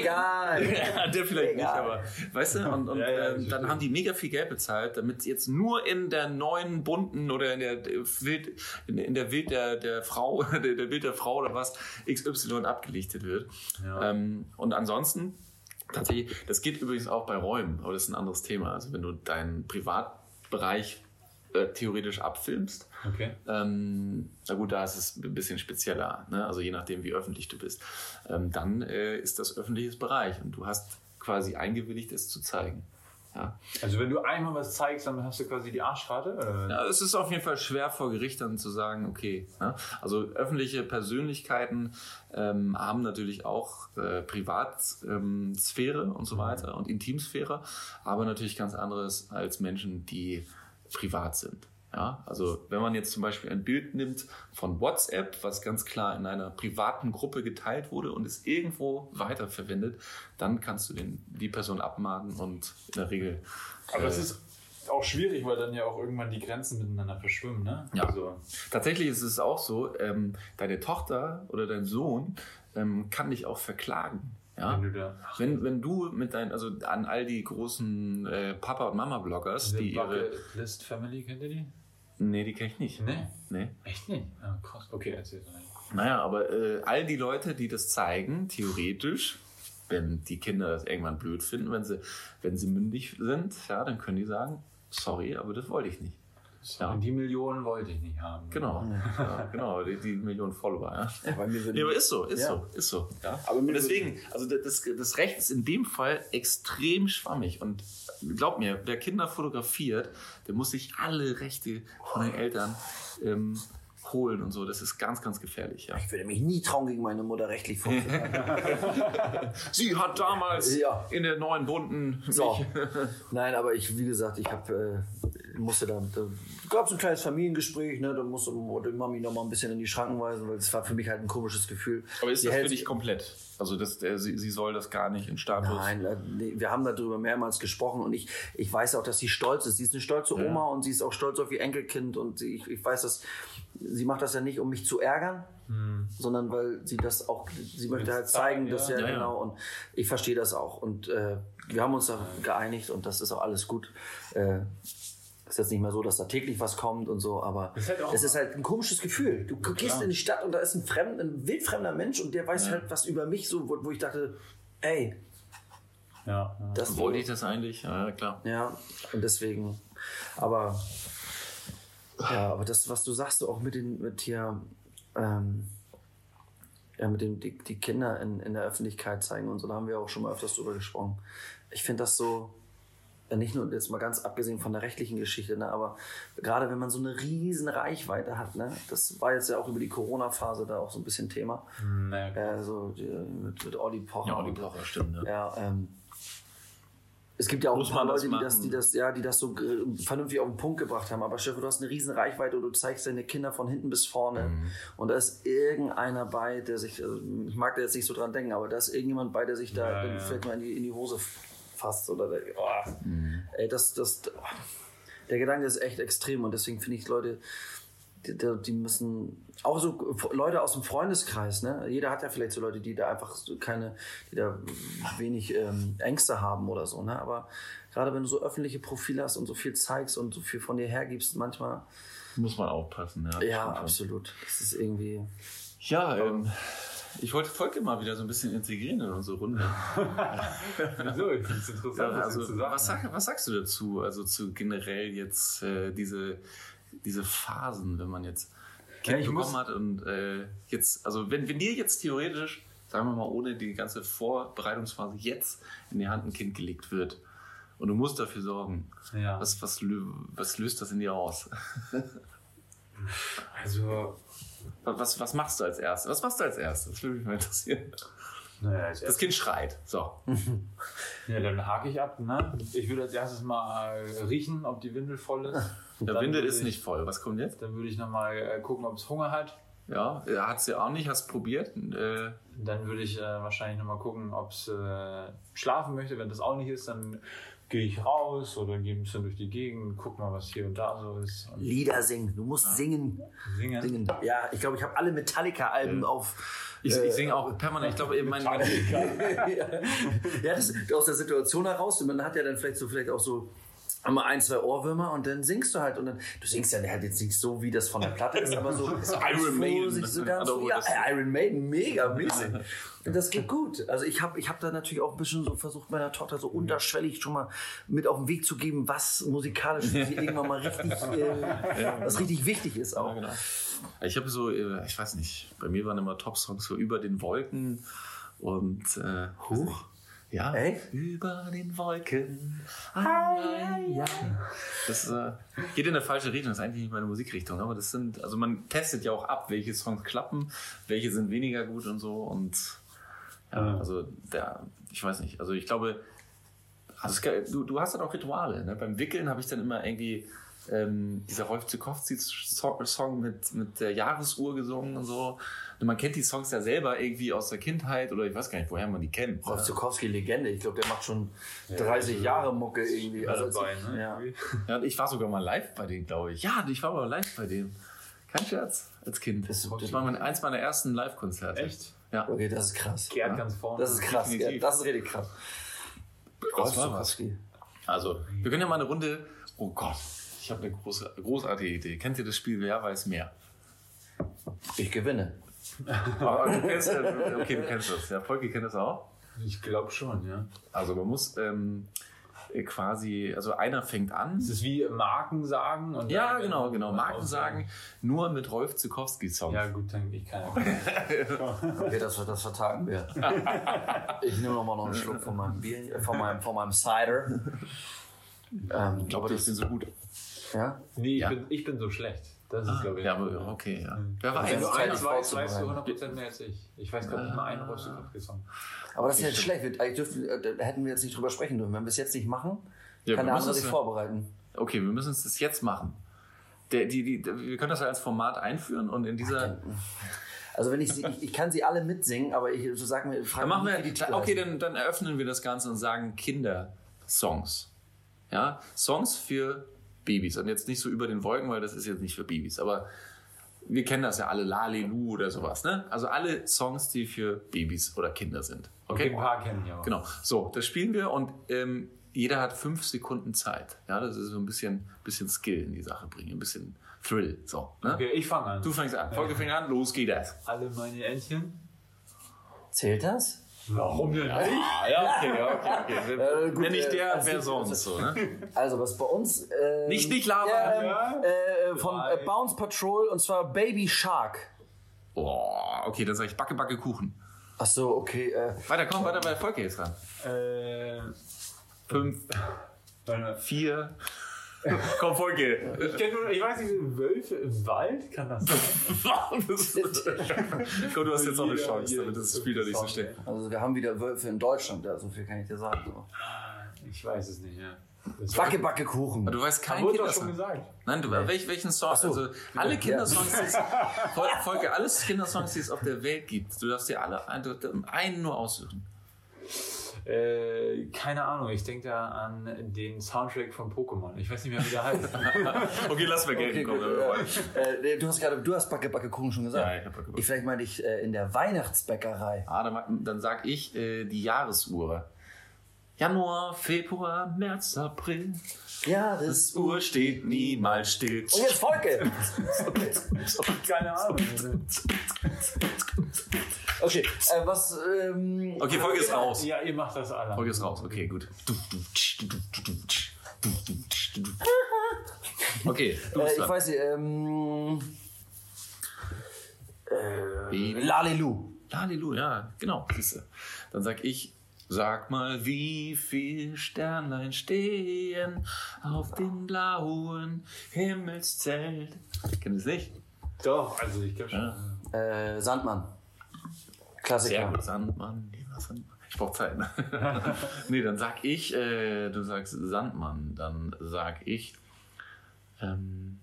Egal! der vielleicht nicht, Egal. aber weißt du, und, und Ja, ja, ähm, dann haben die mega viel Geld bezahlt, damit jetzt nur in der neuen bunten oder in der Wild, in, in der Wild der, der Frau, der, der Bild der Frau oder was XY abgelichtet wird. Ja. Ähm, und ansonsten tatsächlich, das geht übrigens auch bei Räumen, aber das ist ein anderes Thema. Also wenn du deinen Privatbereich äh, theoretisch abfilmst, Okay. ähm, na gut, da ist es ein bisschen spezieller, ne? also je nachdem, wie öffentlich du bist. Ähm, dann äh, ist das öffentliches Bereich und du hast quasi eingewilligt, es zu zeigen. Ja. Also wenn du einmal was zeigst, dann hast du quasi die Arschkarte? Oder? Ja, es ist auf jeden Fall schwer vor Gericht dann zu sagen, okay. Ja, also öffentliche Persönlichkeiten ähm, haben natürlich auch äh, Privatsphäre ähm, und so weiter und Intimsphäre, aber natürlich ganz anderes als Menschen, die privat sind. Ja, also wenn man jetzt zum Beispiel ein Bild nimmt von WhatsApp, was ganz klar in einer privaten Gruppe geteilt wurde und es irgendwo weiterverwendet, dann kannst du den, die Person abmahnen und in der Regel. Aber es ist auch schwierig, weil dann ja auch irgendwann die Grenzen miteinander verschwimmen, ne? Ja. Also, Tatsächlich ist es auch so, ähm, deine Tochter oder dein Sohn ähm, kann dich auch verklagen. Ja? wenn du da. Wenn, wenn du mit deinen, also an all die großen äh, Papa- und Mama-Bloggers, die Die ihre. List Family, kennt ihr die? Nee, die kenne ich nicht. Nee. Nee. Echt nicht? Ah, krass. Okay, erzähl mal. Naja, aber äh, all die Leute, die das zeigen, theoretisch, wenn die Kinder das irgendwann blöd finden, wenn sie, wenn sie mündig sind, ja, dann können die sagen, sorry, aber das wollte ich nicht. Ja. Und die Millionen wollte ich nicht haben. Genau, ja, genau, die, die Millionen Follower, ja. Ja, bei mir würden Ja, aber ist so, ist Ja. so, ist so. Ja. Aber und deswegen, also das, das Recht ist in dem Fall extrem schwammig. Und glaub mir, wer Kinder fotografiert, der muss sich alle Rechte von den Eltern ähm, holen und so. Das ist ganz, ganz gefährlich. Ja. Ich würde mich nie trauen, gegen meine Mutter rechtlich vorzugehen. Sie hat damals Ja. in der neuen bunten. So. Nein, aber ich, wie gesagt, ich habe äh, musste dann, da gab es ein kleines Familiengespräch, ne, da musste die Mami noch mal ein bisschen in die Schranken weisen, weil es war für mich halt ein komisches Gefühl. Aber ist Die das für hält- dich komplett? Also das, der, sie, sie soll das gar nicht in Status. Nein, äh, wir haben darüber mehrmals gesprochen und ich, ich weiß auch, dass sie stolz ist. Sie ist eine stolze Oma und sie ist auch stolz auf ihr Enkelkind und sie, ich, ich weiß, dass sie macht das ja nicht, um mich zu ärgern, sondern weil sie das auch, sie möchte halt zeigen, dass ja. ja, Ja, ja. genau und ich verstehe das auch und äh, wir haben uns da geeinigt und das ist auch alles gut. Äh, ist jetzt nicht mehr so, dass da täglich was kommt und so, aber ist halt es ist halt ein komisches Gefühl. Du gehst in die Stadt und da ist ein, fremd, ein wildfremder Mensch und der weiß halt was über mich, so, wo, wo ich dachte, ey, Ja, ja. das Wollte ich das eigentlich? Ja, klar. ja, und deswegen, aber ja, aber das, was du sagst, auch mit den, mit hier, ähm, ja, mit den, die, die Kinder in, in der Öffentlichkeit zeigen und so, da haben wir auch schon mal öfters drüber gesprochen. Ich finde das so, ja, nicht nur jetzt mal ganz abgesehen von der rechtlichen Geschichte, ne, aber gerade wenn man so eine riesen Reichweite hat, ne, das war jetzt ja auch über die Corona-Phase da auch so ein bisschen Thema, Naja, äh, so die, mit, mit Olli Pocher. Ja, Olli Pocher, stimmt. Ja. ja, ähm, es gibt ja auch Muss ein paar man das Leute, die das, die das, ja, die das so äh, vernünftig auf den Punkt gebracht haben. Aber Stefan, du hast eine riesen Reichweite und du zeigst deine Kinder von hinten bis vorne. Mhm. Und da ist irgendeiner bei, der sich, also ich mag da jetzt nicht so dran denken, aber da ist irgendjemand bei, der sich da Ja, ja. vielleicht mal in die, in die Hose fasst oder der, oh, Mhm. ey, das, das, oh, der Gedanke ist echt extrem und deswegen finde ich Leute, die, die müssen auch so Leute aus dem Freundeskreis, ne? Jeder hat ja vielleicht so Leute, die da einfach so keine, die da wenig ähm, Ängste haben oder so, ne? Aber gerade wenn du so öffentliche Profile hast und so viel zeigst und so viel von dir hergibst, manchmal, Muss man aufpassen. Ja, ja, absolut. Das ist irgendwie. Ja, ähm, ich wollte Volker mal wieder so ein bisschen integrieren in unsere Runde. wieso? Ich finde es interessant, Ja, was also, du zu sagen was, sag, was sagst du dazu? Also zu generell jetzt äh, diese, diese Phasen, wenn man jetzt Kind Ja, ich bekommen muss- hat und äh, jetzt, also wenn, wenn dir jetzt theoretisch, sagen wir mal, ohne die ganze Vorbereitungsphase jetzt in die Hand ein Kind gelegt wird und du musst dafür sorgen, Ja. was, was, was löst das in dir aus? Also, Was, was machst du als erstes? Was machst du als erstes? Das würde mich mal interessieren. naja, als Das Kind schreit. So. Ja, dann hake ich ab. Ne? Ich würde als erstes mal riechen, ob die Windel voll ist. Der Windel ist ich- nicht voll. Was kommt jetzt? Dann würde ich nochmal äh, gucken, ob es Hunger hat. Ja, hat sie auch nicht, hast probiert. Äh, Dann würde ich äh, wahrscheinlich nochmal gucken, ob es äh, schlafen möchte. Wenn das auch nicht ist, dann gehe ich raus oder gehe ein bisschen durch die Gegend, guck mal, was hier und da so ist. Und Lieder singen. Du musst singen. singen. Singen. Ja, ich glaube, ich habe alle Metallica-Alben auf. ich äh, ich singe auch permanent. Ich glaube, eben mein, ja, das aus der Situation heraus. Und man hat ja dann vielleicht so vielleicht auch so einmal ein, zwei Ohrwürmer und dann singst du halt und dann, du singst ja halt jetzt nicht so, wie das von der Platte ist, aber so Iron Maiden. so ganz, wo ja, das- Iron Maiden, mega mäßig. Und das geht gut. Also ich habe ich hab da natürlich auch ein bisschen so versucht, meiner Tochter so unterschwellig schon mal mit auf den Weg zu geben, was musikalisch für sie irgendwann mal richtig, äh, was richtig wichtig ist auch. Ja, genau. Ich habe so, äh, ich weiß nicht, bei mir waren immer Top-Songs so über den Wolken und äh, Huch. Ja, Echt? über den Wolken. Ai, ai, ai. Das äh, geht in eine falsche Richtung, das ist eigentlich nicht meine Musikrichtung, aber das sind, also man testet ja auch ab, welche Songs klappen, welche sind weniger gut und so und ja, also der, ich weiß nicht, also ich glaube, also es, du, du hast dann auch Rituale, ne? beim Wickeln habe ich dann immer irgendwie ähm, dieser Rolf Zukowski-Song mit, mit der Jahresuhr gesungen und so. Und man kennt die Songs ja selber irgendwie aus der Kindheit oder ich weiß gar nicht, woher man die kennt. Rolf Zukowski, Legende. Ich glaube, der macht schon 30 Jahre Mucke irgendwie. Alle als- dabei, ne? Ja. Ja, ich war sogar mal live bei denen, glaube ich. Ja, ich war mal live bei denen. Kein Scherz, als Kind. Das- Das war mein, eins meiner ersten Live-Konzerte. Echt? Ja. Okay, das ist krass. Gerd ganz vorne. Das ist krass. Ja, Definitiv. das ist richtig krass. Rolf. Zukowski. Also, wir können ja mal eine Runde. Oh Gott, ich habe eine große, großartige Idee. Kennt ihr das Spiel Wer weiß mehr? Ich gewinne. Aber du kennst, ja- okay, du kennst das. Ja, Volki kennt das auch. Ich glaube schon, ja. Also, man muss ähm, quasi, also einer fängt an. Es ist wie Marken sagen und Ja, genau, genau. Marken sagen nur mit Rolf Zukowski-Songs. Ja, gut, dann ich kann. Okay, das, das vertagen wir. Ich nehme noch mal noch einen Schluck von meinem Bier, äh, von meinem, von meinem Cider. Ähm, Ich glaube, ich bin so gut. ja? Nee, ich, Ja. bin, ich bin so schlecht. Das ist, glaube ich. Ja, aber okay, ja. Wer Also Wenn weiß? du Zeit, eins die weißt, du 100% mehr als ich. Ich weiß gar nicht mal einen Rolf Zukowski-Song. Aber das ist jetzt schlecht. Wir- Eigentlich dürfen, äh, da hätten wir jetzt nicht drüber sprechen dürfen. Wenn wir es jetzt nicht machen, Ja, kann wir der andere sich vorbereiten. Okay, wir müssen es das jetzt machen. Der, die, die, wir können das ja als Format einführen und in dieser. Also wenn ich sie, ich, ich kann sie alle mitsingen, aber ich so sag mir, frag Dann machen mich, wir, die Titel okay, dann, dann eröffnen wir das Ganze und sagen Kindersongs. Ja, Songs für Babys. Und jetzt nicht so über den Wolken, weil das ist jetzt nicht für Babys. Aber wir kennen das ja alle, Lalelu oder sowas. Ne? Also alle Songs, die für Babys oder Kinder sind. Okay, Okay? ein paar kennen aber. Genau. So, das spielen wir und ähm, jeder hat fünf Sekunden Zeit. Ja, das ist so ein bisschen, bisschen Skill in die Sache bringen, ein bisschen Thrill. So, ne? Okay, ich fange an. Du fängst an. Folge fängt an, los geht das. Alle meine Entchen. Zählt das? Warum denn nicht? Ah, ja, okay, ja, okay, okay. Äh, gut, Wenn nicht äh, der, also- wer sonst so, ne? Also was bei uns... ähm, Nicht- nicht labern. Ja, ähm, äh, von äh, Bounce Patrol und zwar Baby Shark. Oh, okay, dann sag ich Backe, Backe, Kuchen. Ach so, okay. Äh, Weiter, komm, weiter bei Volker jetzt ran. Äh, Fünf, vier. komm, Volker. ich kenn nur, ich weiß nicht, Wölfe im Wald? Kann das sein? komm, du hast jetzt noch eine Chance, damit das Spiel da nicht so steht. also wir haben wieder Wölfe in Deutschland, ja, so viel kann ich dir sagen. So. Ich weiß es nicht, ja. Das Backe, Backe, Kuchen. Du weißt keinen wurde doch schon Kindersong. gesagt. Nein, du, welch, welchen Song? so. Also alle. Kindersongs, die es, Vol- Volker, alle Kindersongs, die es auf der Welt gibt. Du darfst dir alle einen nur aussuchen. Äh, keine Ahnung, ich denke da an den Soundtrack von Pokémon. Ich weiß nicht mehr, wie der heißt. Okay, lass mir Geld Okay, kommen. äh, du hast gerade, du hast Backe, Backe, Kuchen schon gesagt. Ja, ich hab Backe, Backe. Ich vielleicht meine ich äh, in der Weihnachtsbäckerei. Ah, dann, dann sag ich äh, die Jahresuhr. Januar, Februar, März, April. Jahresuhr. Uhr steht niemals still. Und jetzt Volke. keine Ahnung. Okay, äh, was, ähm, Okay, Folge ist raus. Ja, ihr macht das alle. Folge ist raus. Okay, gut. Okay, du äh, bist ich dran. weiß nicht, ähm, Baby. Lalelu. Halleluja, ja, genau. Siehste. Dann sag ich, sag mal, wie viel Sternlein stehen auf dem blauen Himmelszelt. Kennt ihr es nicht? Doch, also ich glaube schon. Ja. Äh, Sandmann. Klassiker. Sehr gut, Sandmann, lieber Sandmann. Ich brauch Zeit. Ne? nee, dann sag ich, äh, du sagst Sandmann, dann sag ich, ähm,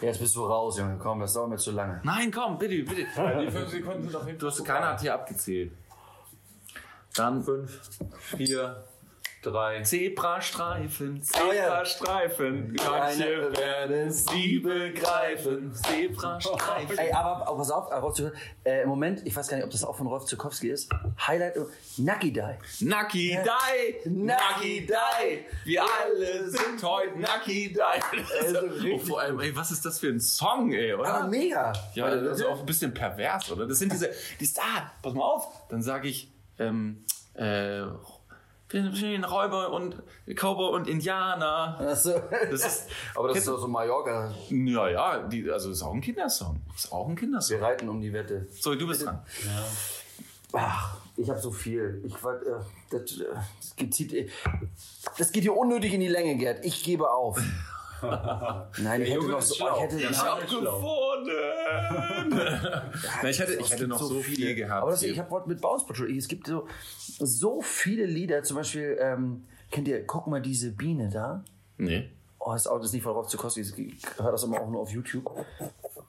Jetzt bist du raus, Junge. Komm, das dauert mir zu lange. nein, komm, bitte, bitte. Die fünf Sekunden sind auf jeden Du hast, keiner hat hier abgezählt. Dann Fünf, vier, drei. Zebrastreifen, Oh ja. Zebrastreifen, manche werden es nie begreifen. Zebrastreifen. Ey, aber, aber pass auf, äh, Rolf äh, im Moment, ich weiß gar nicht, ob das auch von Rolf Zukowski ist. Highlight, Nucky Die. Nucky Die, Nucky Die, wir alle sind heute Nucky Die. Also oh, vor allem, ey, was ist das für ein Song, ey, oder? Aber mega. Ja, das ist auch ein bisschen pervers, oder? Das sind diese, die ah, pass mal auf, dann sage ich, ähm, äh, den Räuber und Cowboy und Indianer. Achso. Das ist, aber das ist doch so Mallorca. ja, ja, die, also ist auch ein Kindersong. Ist auch ein Kindersong. Wir reiten um die Wette. So, du bist dran. Ach, Ich habe so viel. Ich war, äh, das, äh, das, geht, das geht hier unnötig in die Länge, Gerd. Ich gebe auf. Nein, ich hätte noch so. Ich, hätte, ich habe gewonnen! ich hätte, ich hätte noch so, viel gehabt. Aber das, ich habe Wort mit Bounce Patrol. Es gibt so, so viele Lieder. Zum Beispiel, ähm, kennt ihr, guck mal diese Biene da? Nee. Oh, das Auto ist nicht von Rock zu Kosti. Ich höre das immer auch nur auf YouTube.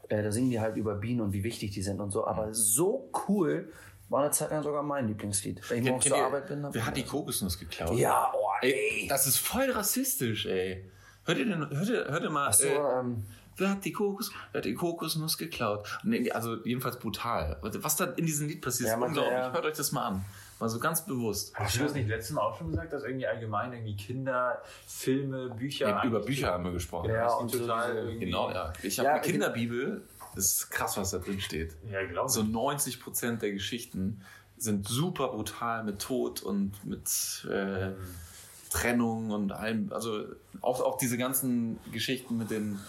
Äh, da singen die halt über Bienen und wie wichtig die sind und so. Aber so cool. War eine Zeit lang sogar mein Lieblingslied. Wenn ich morgens zur Arbeit bin. Wer hat die Kokosnuss geklaut? Ja, oh, ey. ey. Das ist voll rassistisch, ey. Hört ihr denn, hört ihr, hört ihr mal. So, äh, ähm, wer hat die Kokos, wer hat die Kokosnuss geklaut? Nee, also jedenfalls brutal. Was da in diesem Lied passiert, ja, ist unglaublich. Ja. Hört euch das mal an. Mal so ganz bewusst. Hast du das nicht letztes Mal auch schon gesagt, dass irgendwie allgemein irgendwie Kinder, Filme, Bücher. Nee, über Bücher haben wir gesprochen. Ja, und total so genau, ja. Ich habe ja, eine Kinderbibel. Das ist krass, was da drin steht. Ja, glaube So 90 Prozent der Geschichten sind super brutal mit Tod und mit äh, Trennung und allem. Also auch, auch diese ganzen Geschichten mit den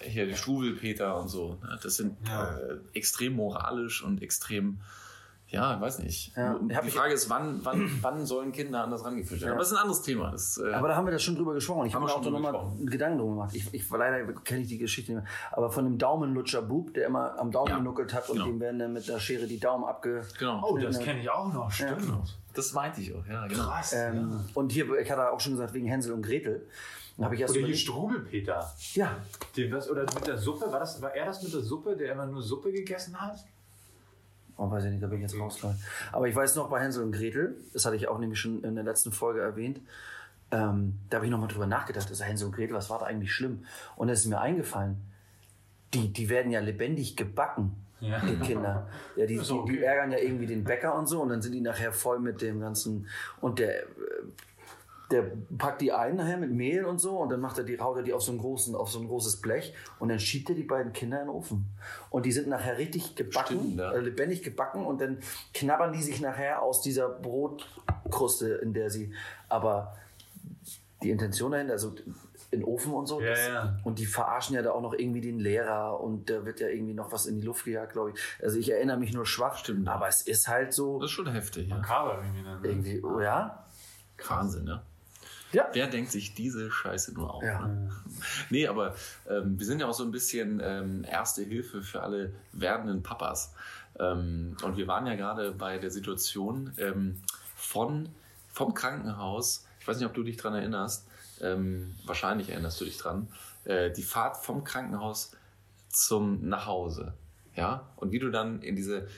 hier die Schwuvelpeter und so. Ne? Das sind ja. äh, extrem moralisch und extrem ja, weiß nicht. Ja. Die Frage ist, wann, wann, wann sollen Kinder an das rangeführt werden? Ja. Aber das ist ein anderes Thema. Das, äh aber da haben wir das schon drüber gesprochen. Ich habe mir auch da nochmal Gedanken drüber gemacht. Ich, ich leider kenne ich die Geschichte nicht mehr. Aber von einem Daumenlutscher Bub, der immer am Daumen ja. genuckelt hat und genau. dem werden dann mit der Schere die Daumen abge. Genau. Oh, das kenne ich auch noch. Stimmt. Das meinte ich auch. Ja, genau. Krass. Ähm, und hier, ich hatte auch schon gesagt, wegen Hänsel und Gretel. Hab ich erst oder hier Strubelpeter. Ja. Den, was, oder mit der Suppe, war, das, war er das mit der Suppe, der immer nur Suppe gegessen hat? Oh, weiß ich nicht, da bin ich jetzt rausgefallen. Aber ich weiß noch bei Hänsel und Gretel, das hatte ich auch nämlich schon in der letzten Folge erwähnt, ähm, da habe ich nochmal drüber nachgedacht, also Hänsel und Gretel, was war da eigentlich schlimm? Und es ist mir eingefallen, die, die werden ja lebendig gebacken, ja. die Kinder. Ja, die, okay. die, ärgern ja irgendwie den Bäcker und so und dann sind die nachher voll mit dem ganzen, und der äh, der packt die ein nachher mit Mehl und so und dann macht er die, haut er die auf so, einen großen, auf so ein großes Blech und dann schiebt er die beiden Kinder in den Ofen. Und die sind nachher richtig gebacken, Stimmt, ja. äh, lebendig gebacken und dann knabbern die sich nachher aus dieser Brotkruste, in der sie, aber die Intention dahinter, also in den Ofen und so. Ja, das, ja. Und die verarschen ja da auch noch irgendwie den Lehrer und da wird ja irgendwie noch was in die Luft gejagt, glaube ich. Also ich erinnere mich nur schwach. Stimmt. Aber es ist halt so. Das ist schon heftig, ja. Makaber irgendwie. Dann, ne? irgendwie, oh, ja. Wahnsinn, ja. Ja. Wer denkt sich diese Scheiße nur auf? Ja. Ne? Nee, aber ähm, wir sind ja auch so ein bisschen ähm, erste Hilfe für alle werdenden Papas. Ähm, und wir waren ja gerade bei der Situation ähm, von, vom Krankenhaus, ich weiß nicht, ob du dich dran erinnerst, ähm, wahrscheinlich erinnerst du dich dran, äh, die Fahrt vom Krankenhaus zum Nachhause. Ja, und wie du dann in diese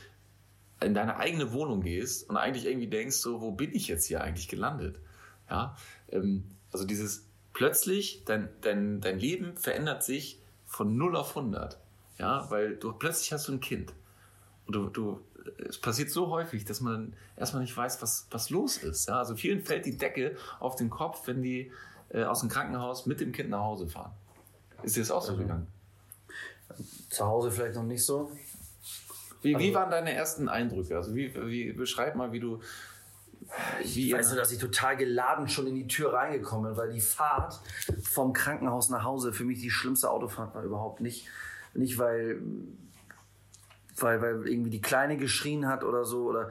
in deine eigene Wohnung gehst und eigentlich irgendwie denkst, so, wo bin ich jetzt hier eigentlich gelandet? Ja, ähm, also dieses plötzlich, dein, dein, dein Leben verändert sich von 0 auf 100. Ja, weil du plötzlich hast du ein Kind. Und du, du, es passiert so häufig, dass man erstmal nicht weiß, was, was los ist. Ja, also vielen fällt die Decke auf den Kopf, wenn die äh, aus dem Krankenhaus mit dem Kind nach Hause fahren. Ist dir das auch so also, gegangen? Zu Hause vielleicht noch nicht so. Wie, also, wie waren deine ersten Eindrücke? Also wie, wie beschreib mal, wie du ich weiß nur, dass ich total geladen schon in die Tür reingekommen bin, weil die Fahrt vom Krankenhaus nach Hause für mich die schlimmste Autofahrt war überhaupt nicht. Nicht, weil, weil, weil irgendwie die Kleine geschrien hat oder so, oder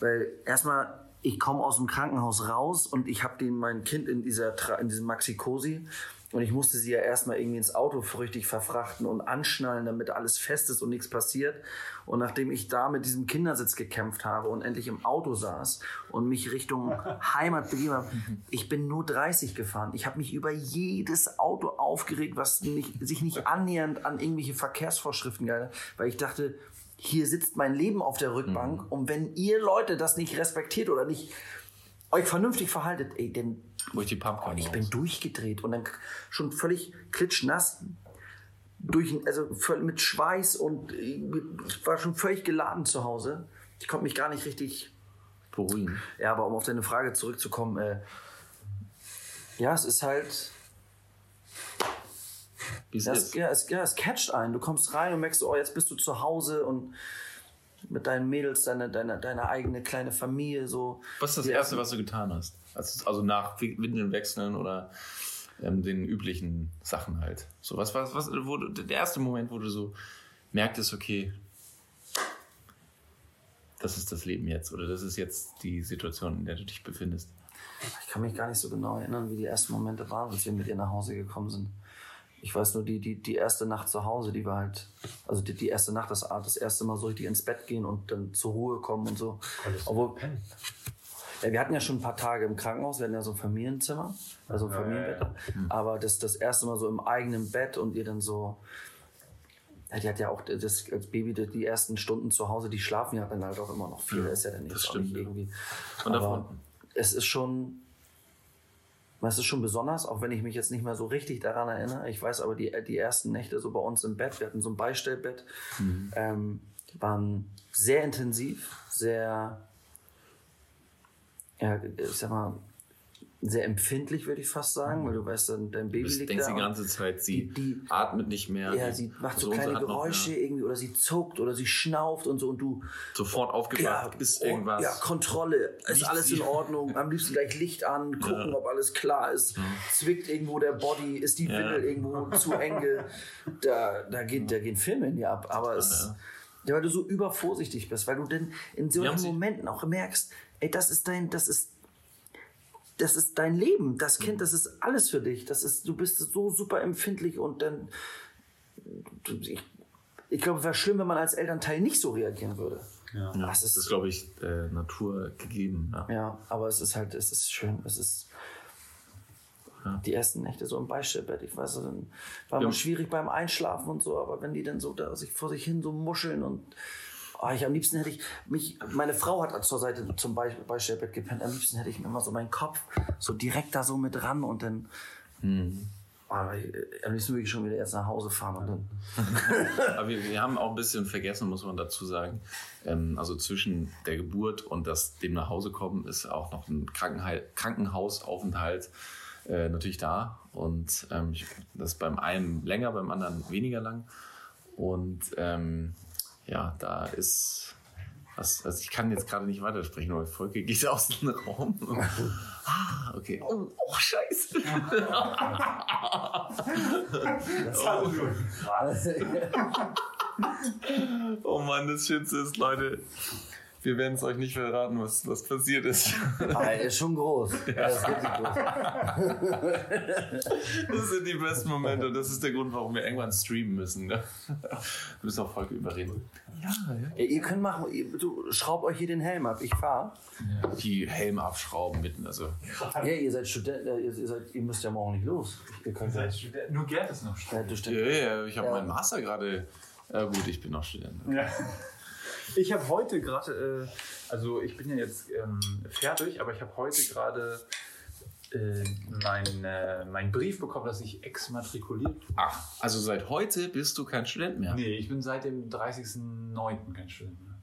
weil erstmal ich komme aus dem Krankenhaus raus und ich habe mein Kind in dieser in diesem Maxi Cosi und ich musste sie ja erstmal irgendwie ins Auto früchtig verfrachten und anschnallen, damit alles fest ist und nichts passiert. Und nachdem ich da mit diesem Kindersitz gekämpft habe und endlich im Auto saß und mich Richtung Heimat begeben habe, ich bin nur 30 gefahren. Ich habe mich über jedes Auto aufgeregt, was nicht, sich nicht annähernd an irgendwelche Verkehrsvorschriften gehalten weil ich dachte, hier sitzt mein Leben auf der Rückbank mhm. und wenn ihr Leute das nicht respektiert oder nicht euch vernünftig verhaltet, ey, denn ich, die Pumpkin ich bin durchgedreht und dann schon völlig klitschnass durch, also mit Schweiß und ich war schon völlig geladen zu Hause. Ich konnte mich gar nicht richtig beruhigen. Ja, aber um auf deine Frage zurückzukommen, äh, ja, es ist halt. Wie ist es, ja, es, ja, es catcht einen. Du kommst rein und merkst, oh, jetzt bist du zu Hause und mit deinen Mädels, deine, deine, deine eigene kleine Familie. So. Was ist das Erste, was du getan hast? Also, also nach Windeln wechseln oder ähm, den üblichen Sachen halt. So, was war was, du, der erste Moment, wo du so merktest, okay, das ist das Leben jetzt oder das ist jetzt die Situation, in der du dich befindest? Ich kann mich gar nicht so genau erinnern, wie die ersten Momente waren, als wir mit ihr nach Hause gekommen sind. Ich weiß nur, die, die, die erste Nacht zu Hause, die war halt, also die, die erste Nacht, das, das erste Mal so richtig ins Bett gehen und dann zur Ruhe kommen und so. Obwohl, ja, wir hatten ja schon ein paar Tage im Krankenhaus, wir hatten ja so ein Familienzimmer, also ein ja, Familienbett. ja. Aber das, das erste Mal so im eigenen Bett und ihr dann so, ja, die hat ja auch das, als Baby die, die ersten Stunden zu Hause, die schlafen ja dann halt auch immer noch viel. Ja, ist ja dann das jetzt stimmt, nicht ja. irgendwie. Und Aber davon- es ist schon, es ist schon besonders, auch wenn ich mich jetzt nicht mehr so richtig daran erinnere. Ich weiß aber, die, die ersten Nächte so bei uns im Bett, wir hatten so ein Beistellbett, ähm, waren sehr intensiv, sehr, ja, ich sag mal, sehr empfindlich, würde ich fast sagen, weil du weißt, dann dein Du Baby bist, liegt denkst da. die ganze Zeit, sie die- die- atmet nicht mehr. ja, sie macht so kleine Geräusche ja, irgendwie oder sie zuckt oder sie schnauft und so und du Sofort aufgewacht, ist oh, irgendwas. Ja, Kontrolle. Ist Liegt alles in Ordnung? Am liebsten gleich Licht an, gucken, ob alles klar ist. Zwickt irgendwo der Body, ist die Ja. Windel irgendwo zu enge. Da, da, geht, da gehen Filme in dir ab. Aber es, ja, weil du so übervorsichtig bist, weil du denn in solchen Momenten auch merkst, ey, das ist dein, das ist, das ist dein Leben. Das Kind, das ist alles für dich. Das ist, du bist so super empfindlich und dann, ich, ich glaube, es wäre schlimm, wenn man als Elternteil nicht so reagieren würde. Ja. Das das ist- ist, glaube ich, äh, Natur gegeben. Ja. Ja, aber es ist halt, es ist schön. Es ist die ersten Nächte so im Beistellbett. Ich weiß, dann war Ja. mal schwierig beim Einschlafen und so, aber wenn die dann so da sich vor sich hin so muscheln und oh, ich am liebsten hätte ich mich, meine Frau hat zur Seite zum Be Beistellbett gepennt, am liebsten hätte ich mir immer so meinen Kopf so direkt da so mit ran und dann Ah, ich- am liebsten würde ich schon wieder erst nach Hause fahren und dann. Aber wir, wir haben auch ein bisschen vergessen, muss man dazu sagen. Ähm, also zwischen der Geburt und das, dem nach Hause kommen ist auch noch ein Krankenhai- Krankenhausaufenthalt äh, natürlich da. Und ähm, ich, das ist beim einen länger, beim anderen weniger lang. Und ähm, ja, da ist. Was, also ich kann jetzt gerade nicht weitersprechen, aber Volke geht aus dem Raum. ah, okay. Oh, oh scheiße. Oh Mann, das Schönste ist, Leute, wir werden es euch nicht verraten, was, was passiert ist. Ah, er ist schon groß. Er ist richtig groß. Das sind die besten Momente und das ist der Grund, warum wir irgendwann streamen müssen. Ne? Wir müssen auch Folge überreden. Ja, Ja, ihr könnt machen, ihr, du schraubt euch hier den Helm ab. Ich fahre. ja. Die Helme abschrauben mitten. Also, Ja, ihr seid Student, äh, ihr, ihr, seid, ihr müsst ja morgen nicht los. Ihr könnt ja. Seid Student. Nur Gerd ist noch Ja, Student. du ja, ja, ich habe Ja. meinen Master gerade. Ja, gut, ich bin noch Student. Ja. Ich habe heute gerade, äh, also ich bin ja jetzt ähm, fertig, aber ich habe heute gerade äh, meinen äh, meinen Brief bekommen, dass ich exmatrikuliert wurde. Ach, also seit heute bist du kein Student mehr. Nee, ich bin seit dem 30.09. kein Student mehr.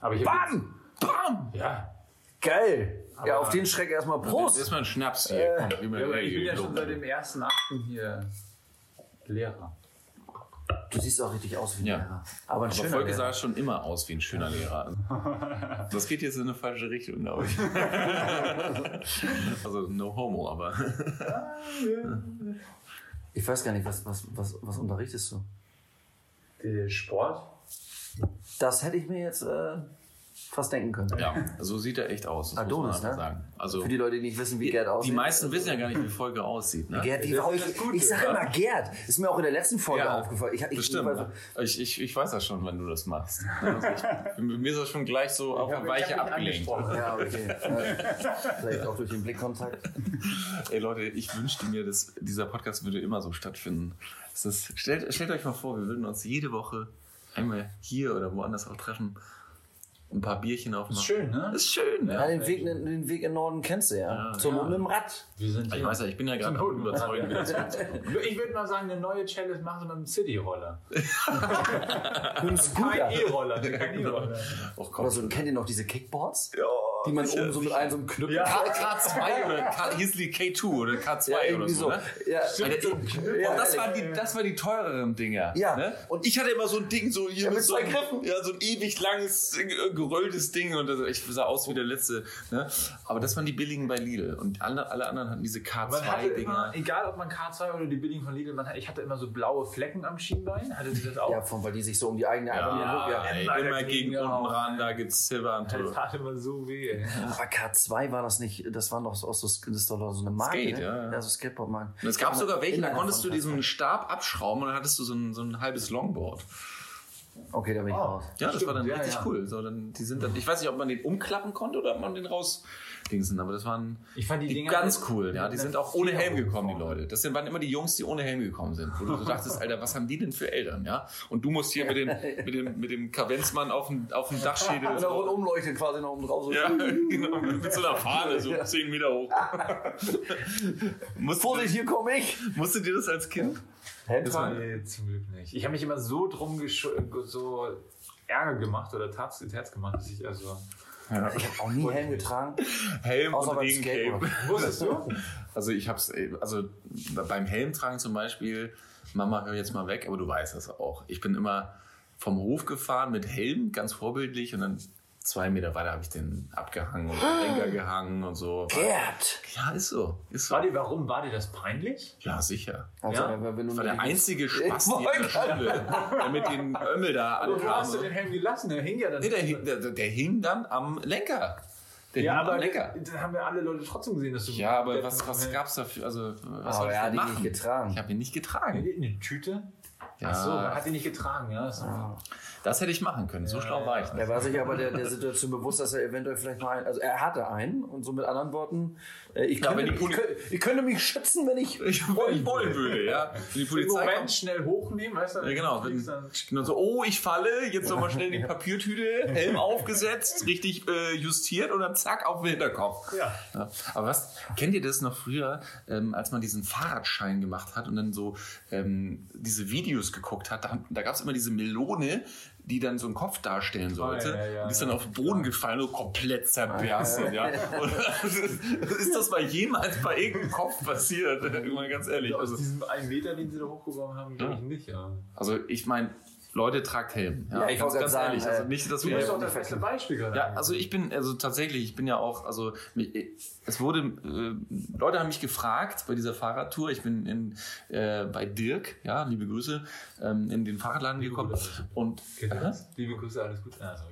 Aber ich Bam! Bam! Jetzt, ja. Geil! ja, Aber- auf den Schreck erstmal Prost! ist mal ein Schnaps hier. Man ja ich bin ja schon seit dem 1.8. hier Lehrer. Du siehst auch richtig aus wie ein Ja. Lehrer. Aber ein Aber schöner Volker Lehrer. sah schon immer aus wie ein schöner Lehrer. Das geht jetzt in eine falsche Richtung, glaube ich. Also no homo, aber. Ich weiß gar nicht, was, was, was, was unterrichtest du? Sport? Das hätte ich mir jetzt äh, fast denken können. Ja, so sieht er echt aus. Das Adonis, muss man einfach ne? sagen. Also, Für die Leute, die nicht wissen, wie Gerd aussieht. die meisten wissen ja gar nicht, wie Volker aussieht. Ne? Gerd, war ist ich, gut, ich sage immer Gerd. Ist mir auch in der letzten Folge Ja, aufgefallen. Ich, ich, das stimmt. Ich, Ich, ich, ich weiß das schon, wenn du das machst. Also ich, mir ist das schon gleich so auf eine Weiche abgelenkt. ja, okay. Vielleicht auch durch den Blickkontakt. Ey Leute, ich wünschte mir, dass dieser Podcast würde immer so stattfinden. Es ist, stellt, stellt euch mal vor, wir würden uns jede Woche einmal hier oder woanders auch treffen, ein paar Bierchen aufmachen. Ist schön, ne? Das ist schön, Ja, ja. den Weg, in- den Weg in den Norden kennst du ja. Ja. Zur Ja. Mit dem Rad. Wir sind Ich weiß ja, ich bin ja gerade Zum zurück. Ich würde mal sagen, eine neue Challenge machen wir mit einem City-Roller. Mit dem Scooter. Kein E-Roller. Kein E-Roller. Och komm. Oder so, kennt ihr noch diese Kickboards? Ja, die man oben so mit einem so einem Knüppel. Ja. K2 oder K, hieß die K2 oder K2 Ja, oder so. so. Ne? Ja. Alter, ich, Ja, und das waren, die, das waren die teureren Dinger. Ja. Ne? Und ich hatte immer so ein Ding, so hier mit so Griffen. Ja, so ein ewig langes, äh, gerölltes Ding und das, ich sah aus wie der letzte. Ne? Aber das waren die billigen bei Lidl. Und alle, alle anderen hatten diese Man hatte immer, K2-Dinger. egal ob man K2 oder die billigen von Lidl, man, ich hatte immer so blaue Flecken am Schienbein. Hatte sie das auch? Ja, von, weil die sich so um die eigene Ja, ja. ey, immer gegen unten ran, da gibt's Silber Das tat immer so weh. Ey. Aber K2 war das nicht, das war doch so, das ist doch so eine Marke. Skate, ne? ja, ja. So Skateboard-Marke. Es gab sogar welche, da konntest du diesen Stab abschrauben und dann hattest du so ein, so ein halbes Longboard. Okay, da bin ich Oh. raus. Ja, das Stimmt, war dann ja, richtig ja. cool. So, dann, die sind dann, ich weiß nicht, ob man den umklappen konnte oder ob man den raus dingsen, aber das waren Ich fand die die Dinger ganz cool. Ja, die sind auch ohne Helm gekommen, die. Leute. Das sind, waren immer die Jungs, die ohne Helm gekommen sind. Wo du so dachtest, Alter, was haben die denn für Eltern, ja? Und du musst hier mit dem, mit dem, mit dem Kavenzmann auf dem, auf dem Dachschädel. Und da rundum leuchtet quasi noch oben drauf. So. Ja, genau, mit so einer Fahne, so 10 Meter hoch. Vorsicht, hier komme ich. musstet ihr das als Kind? Helm Das war- tragen? Nee, zum Glück nicht. Ich habe mich immer so drum so Ärger gemacht oder Tats ins Herz gemacht, dass ich also. Ja. Ich habe auch nie Helm getragen. Helm Außer und Regencape. Skateboard. Wusstest du? Also ich hab's, also beim Helmtragen zum Beispiel, Mama, hör jetzt mal weg, aber du weißt das auch. Ich bin immer vom Hof gefahren mit Helm, ganz vorbildlich, und dann zwei Meter weiter habe ich den abgehangen und den Lenker gehangen und so. Gerd! Ja, ist so. Ist so. War dir, warum war dir das peinlich? Ja, sicher. Also, Ja? wenn du Ich war der einzige Spasti in der Schule, der mit den Ömmel da Aber du hast ankam. du den Helm gelassen, der hing ja dann. Nee, der, hing- der, der hing dann am Lenker. Der ja, hing aber am Lenker. dann haben wir alle Leute trotzdem gesehen, dass du. Ja, aber was, was gab's dafür? Also, was Aber soll ich denn ihn nicht machen? getragen. Ich habe ihn nicht getragen. Eine Tüte? Ja. Ach so, er hat ihn nicht getragen, ja. Das Das hätte ich machen können. So schlau war ich nicht. Er war sich aber der, der Situation bewusst, dass er eventuell vielleicht mal einen, also er hatte einen und so mit anderen Worten, ich, Ja, könnte, ich, könnte, ich könnte mich schützen, wenn ich, Ich, ich wollen würde, ja. Wenn die Im Polizei Moment kommt. schnell hochnehmen, weißt du? Ja, genau. Wenn, dann- genau so, oh, ich falle, jetzt nochmal schnell die Papiertüte, Helm aufgesetzt, richtig äh, justiert und dann zack auf den Hinterkopf. Ja. Ja, aber was, kennt ihr das noch früher, ähm, als man diesen Fahrradschein gemacht hat und dann so ähm, diese Videos geguckt hat, da, da gab es immer diese Melone, die dann so einen Kopf darstellen sollte. ja, ja, und ist dann ja. auf den Boden gefallen und komplett zerberstet. Ja, Und, ist das mal jemals bei irgendeinem Kopf passiert? Mal ganz ehrlich. Aus Also, diesem einen Meter, den sie da hochgeworfen haben, glaube ich nicht, ja. also ich meine, Leute, tragt Helm. Ja, ich wollte gerade sagen, Also äh, nicht, dass Du wir bist doch das beste Beispiel gerade. ja, also ich bin, also tatsächlich, ich bin ja auch, also mich- es wurde, äh, Leute haben mich gefragt bei dieser Fahrradtour, ich bin in, äh, bei Dirk, ja, liebe Grüße, ähm, in den Fahrradladen Liebe gekommen Grüße. und Kennt ihr Aha. das? Liebe Grüße, alles gut. Ah, doch.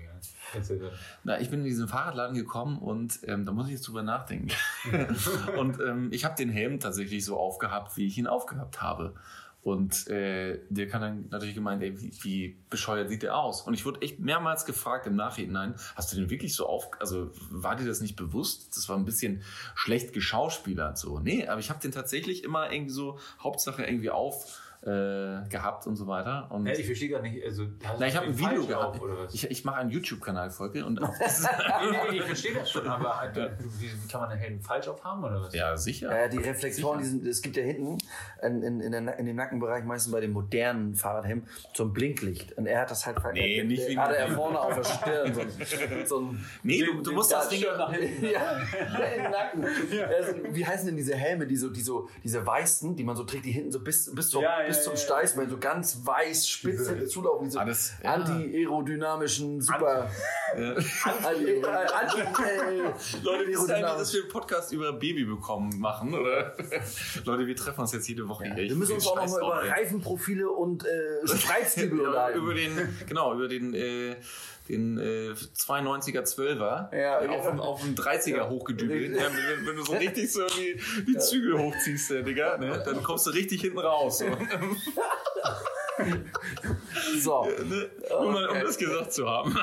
na, ich bin in diesen Fahrradladen gekommen und ähm, da muss ich jetzt drüber nachdenken. und ähm, ich habe den Helm tatsächlich so aufgehabt, wie ich ihn aufgehabt habe. Und äh, der kann dann natürlich gemeint, ey, wie, wie bescheuert sieht der aus? Und ich wurde echt mehrmals gefragt im Nachhinein, hast du den wirklich so auf, also war dir das nicht bewusst? Das war ein bisschen schlecht geschauspielert so. Nee, aber ich habe den tatsächlich immer irgendwie so, Hauptsache irgendwie auf äh, gehabt und so weiter. Und Ja, ich verstehe gar nicht. Also, hast na, ich habe ein Video falsch gehabt. Auf, oder was? Ich, ich mache einen YouTube-Kanal folge und nee, nee, ich verstehe das schon, aber halt, wie, wie kann man den Helm falsch aufhaben oder was? ja, sicher. Ja, die Reflektoren, die sind, es gibt ja hinten in, in, in, der, in dem Nackenbereich, meistens bei den modernen Fahrradhelmen, so ein Blinklicht. Und er hat das halt Nee, der- nicht der- wie Hatte er vorne auf der Stirn. So, ein- so ein, Nee, du, du musst das Ding. Ja, nach hinten. Ja, im Nacken. Also, wie heißen denn diese Helme, die so, die so, diese weißen, die man so trägt, die hinten so bis, bis, zum, Ja, ja, bis zum ja, ja. Steißbein so ganz weiß, spitz hinten zulaufen, diese das- ja. anti-aerodynamischen, super. Anti, äh, anti, äh, Leute, wisst ihr eigentlich, dass wir einen Podcast über Baby bekommen machen? Oder? Leute, wir treffen uns jetzt jede Woche hier. Wir müssen uns auch noch mal über Reifenprofile und äh, Spreizübel ja, unterhalten. über den, genau, über den, äh, den äh, 92er 12er Ja, auf, ja. den- auf den 30er Ja. hochgedübelt. Ja, wenn, wenn du so richtig so die, die Zügel hochziehst, äh, Digga, ne, dann kommst du richtig hinten raus. So. So. Ne? Nur mal, um das gesagt zu haben.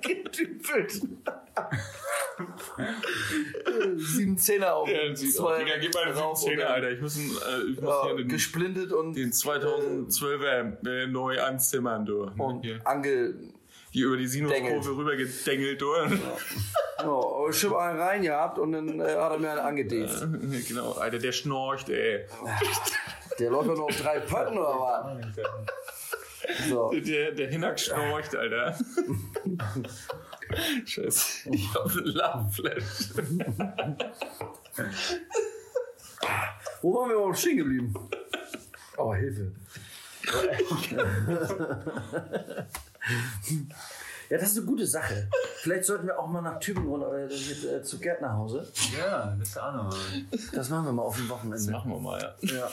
Getüpfelt. Sieben Zehner auf. Ja, zwei Digga, gib mal 17 und- Alter. Ich muss, einen, äh, ich muss Ja, hier den, gesplintet und, den 2012er äh, neu anzimmern, du. und Hier, Angel. hier über die Sinuskurve Dengelt. rüber gedengelt, du. Ja, ich hab einen rein gehabt und dann äh, hat er mir einen angedehnt. genau, Alter, der schnorcht, ey. Der läuft doch nur auf drei Pötten oder was? So. Der, der Hinak schnorcht, Alter. Scheiße, ich habe einen Lachflash. Wo waren wir überhaupt stehen geblieben? Oh, Hilfe. ja, das ist eine gute Sache. Vielleicht sollten wir auch mal nach Tübingen oder äh, äh, zu Gerd nach Hause. Ja, das ist auch noch. Das machen wir mal auf dem Das Wochenende. machen wir mal, ja. Ja,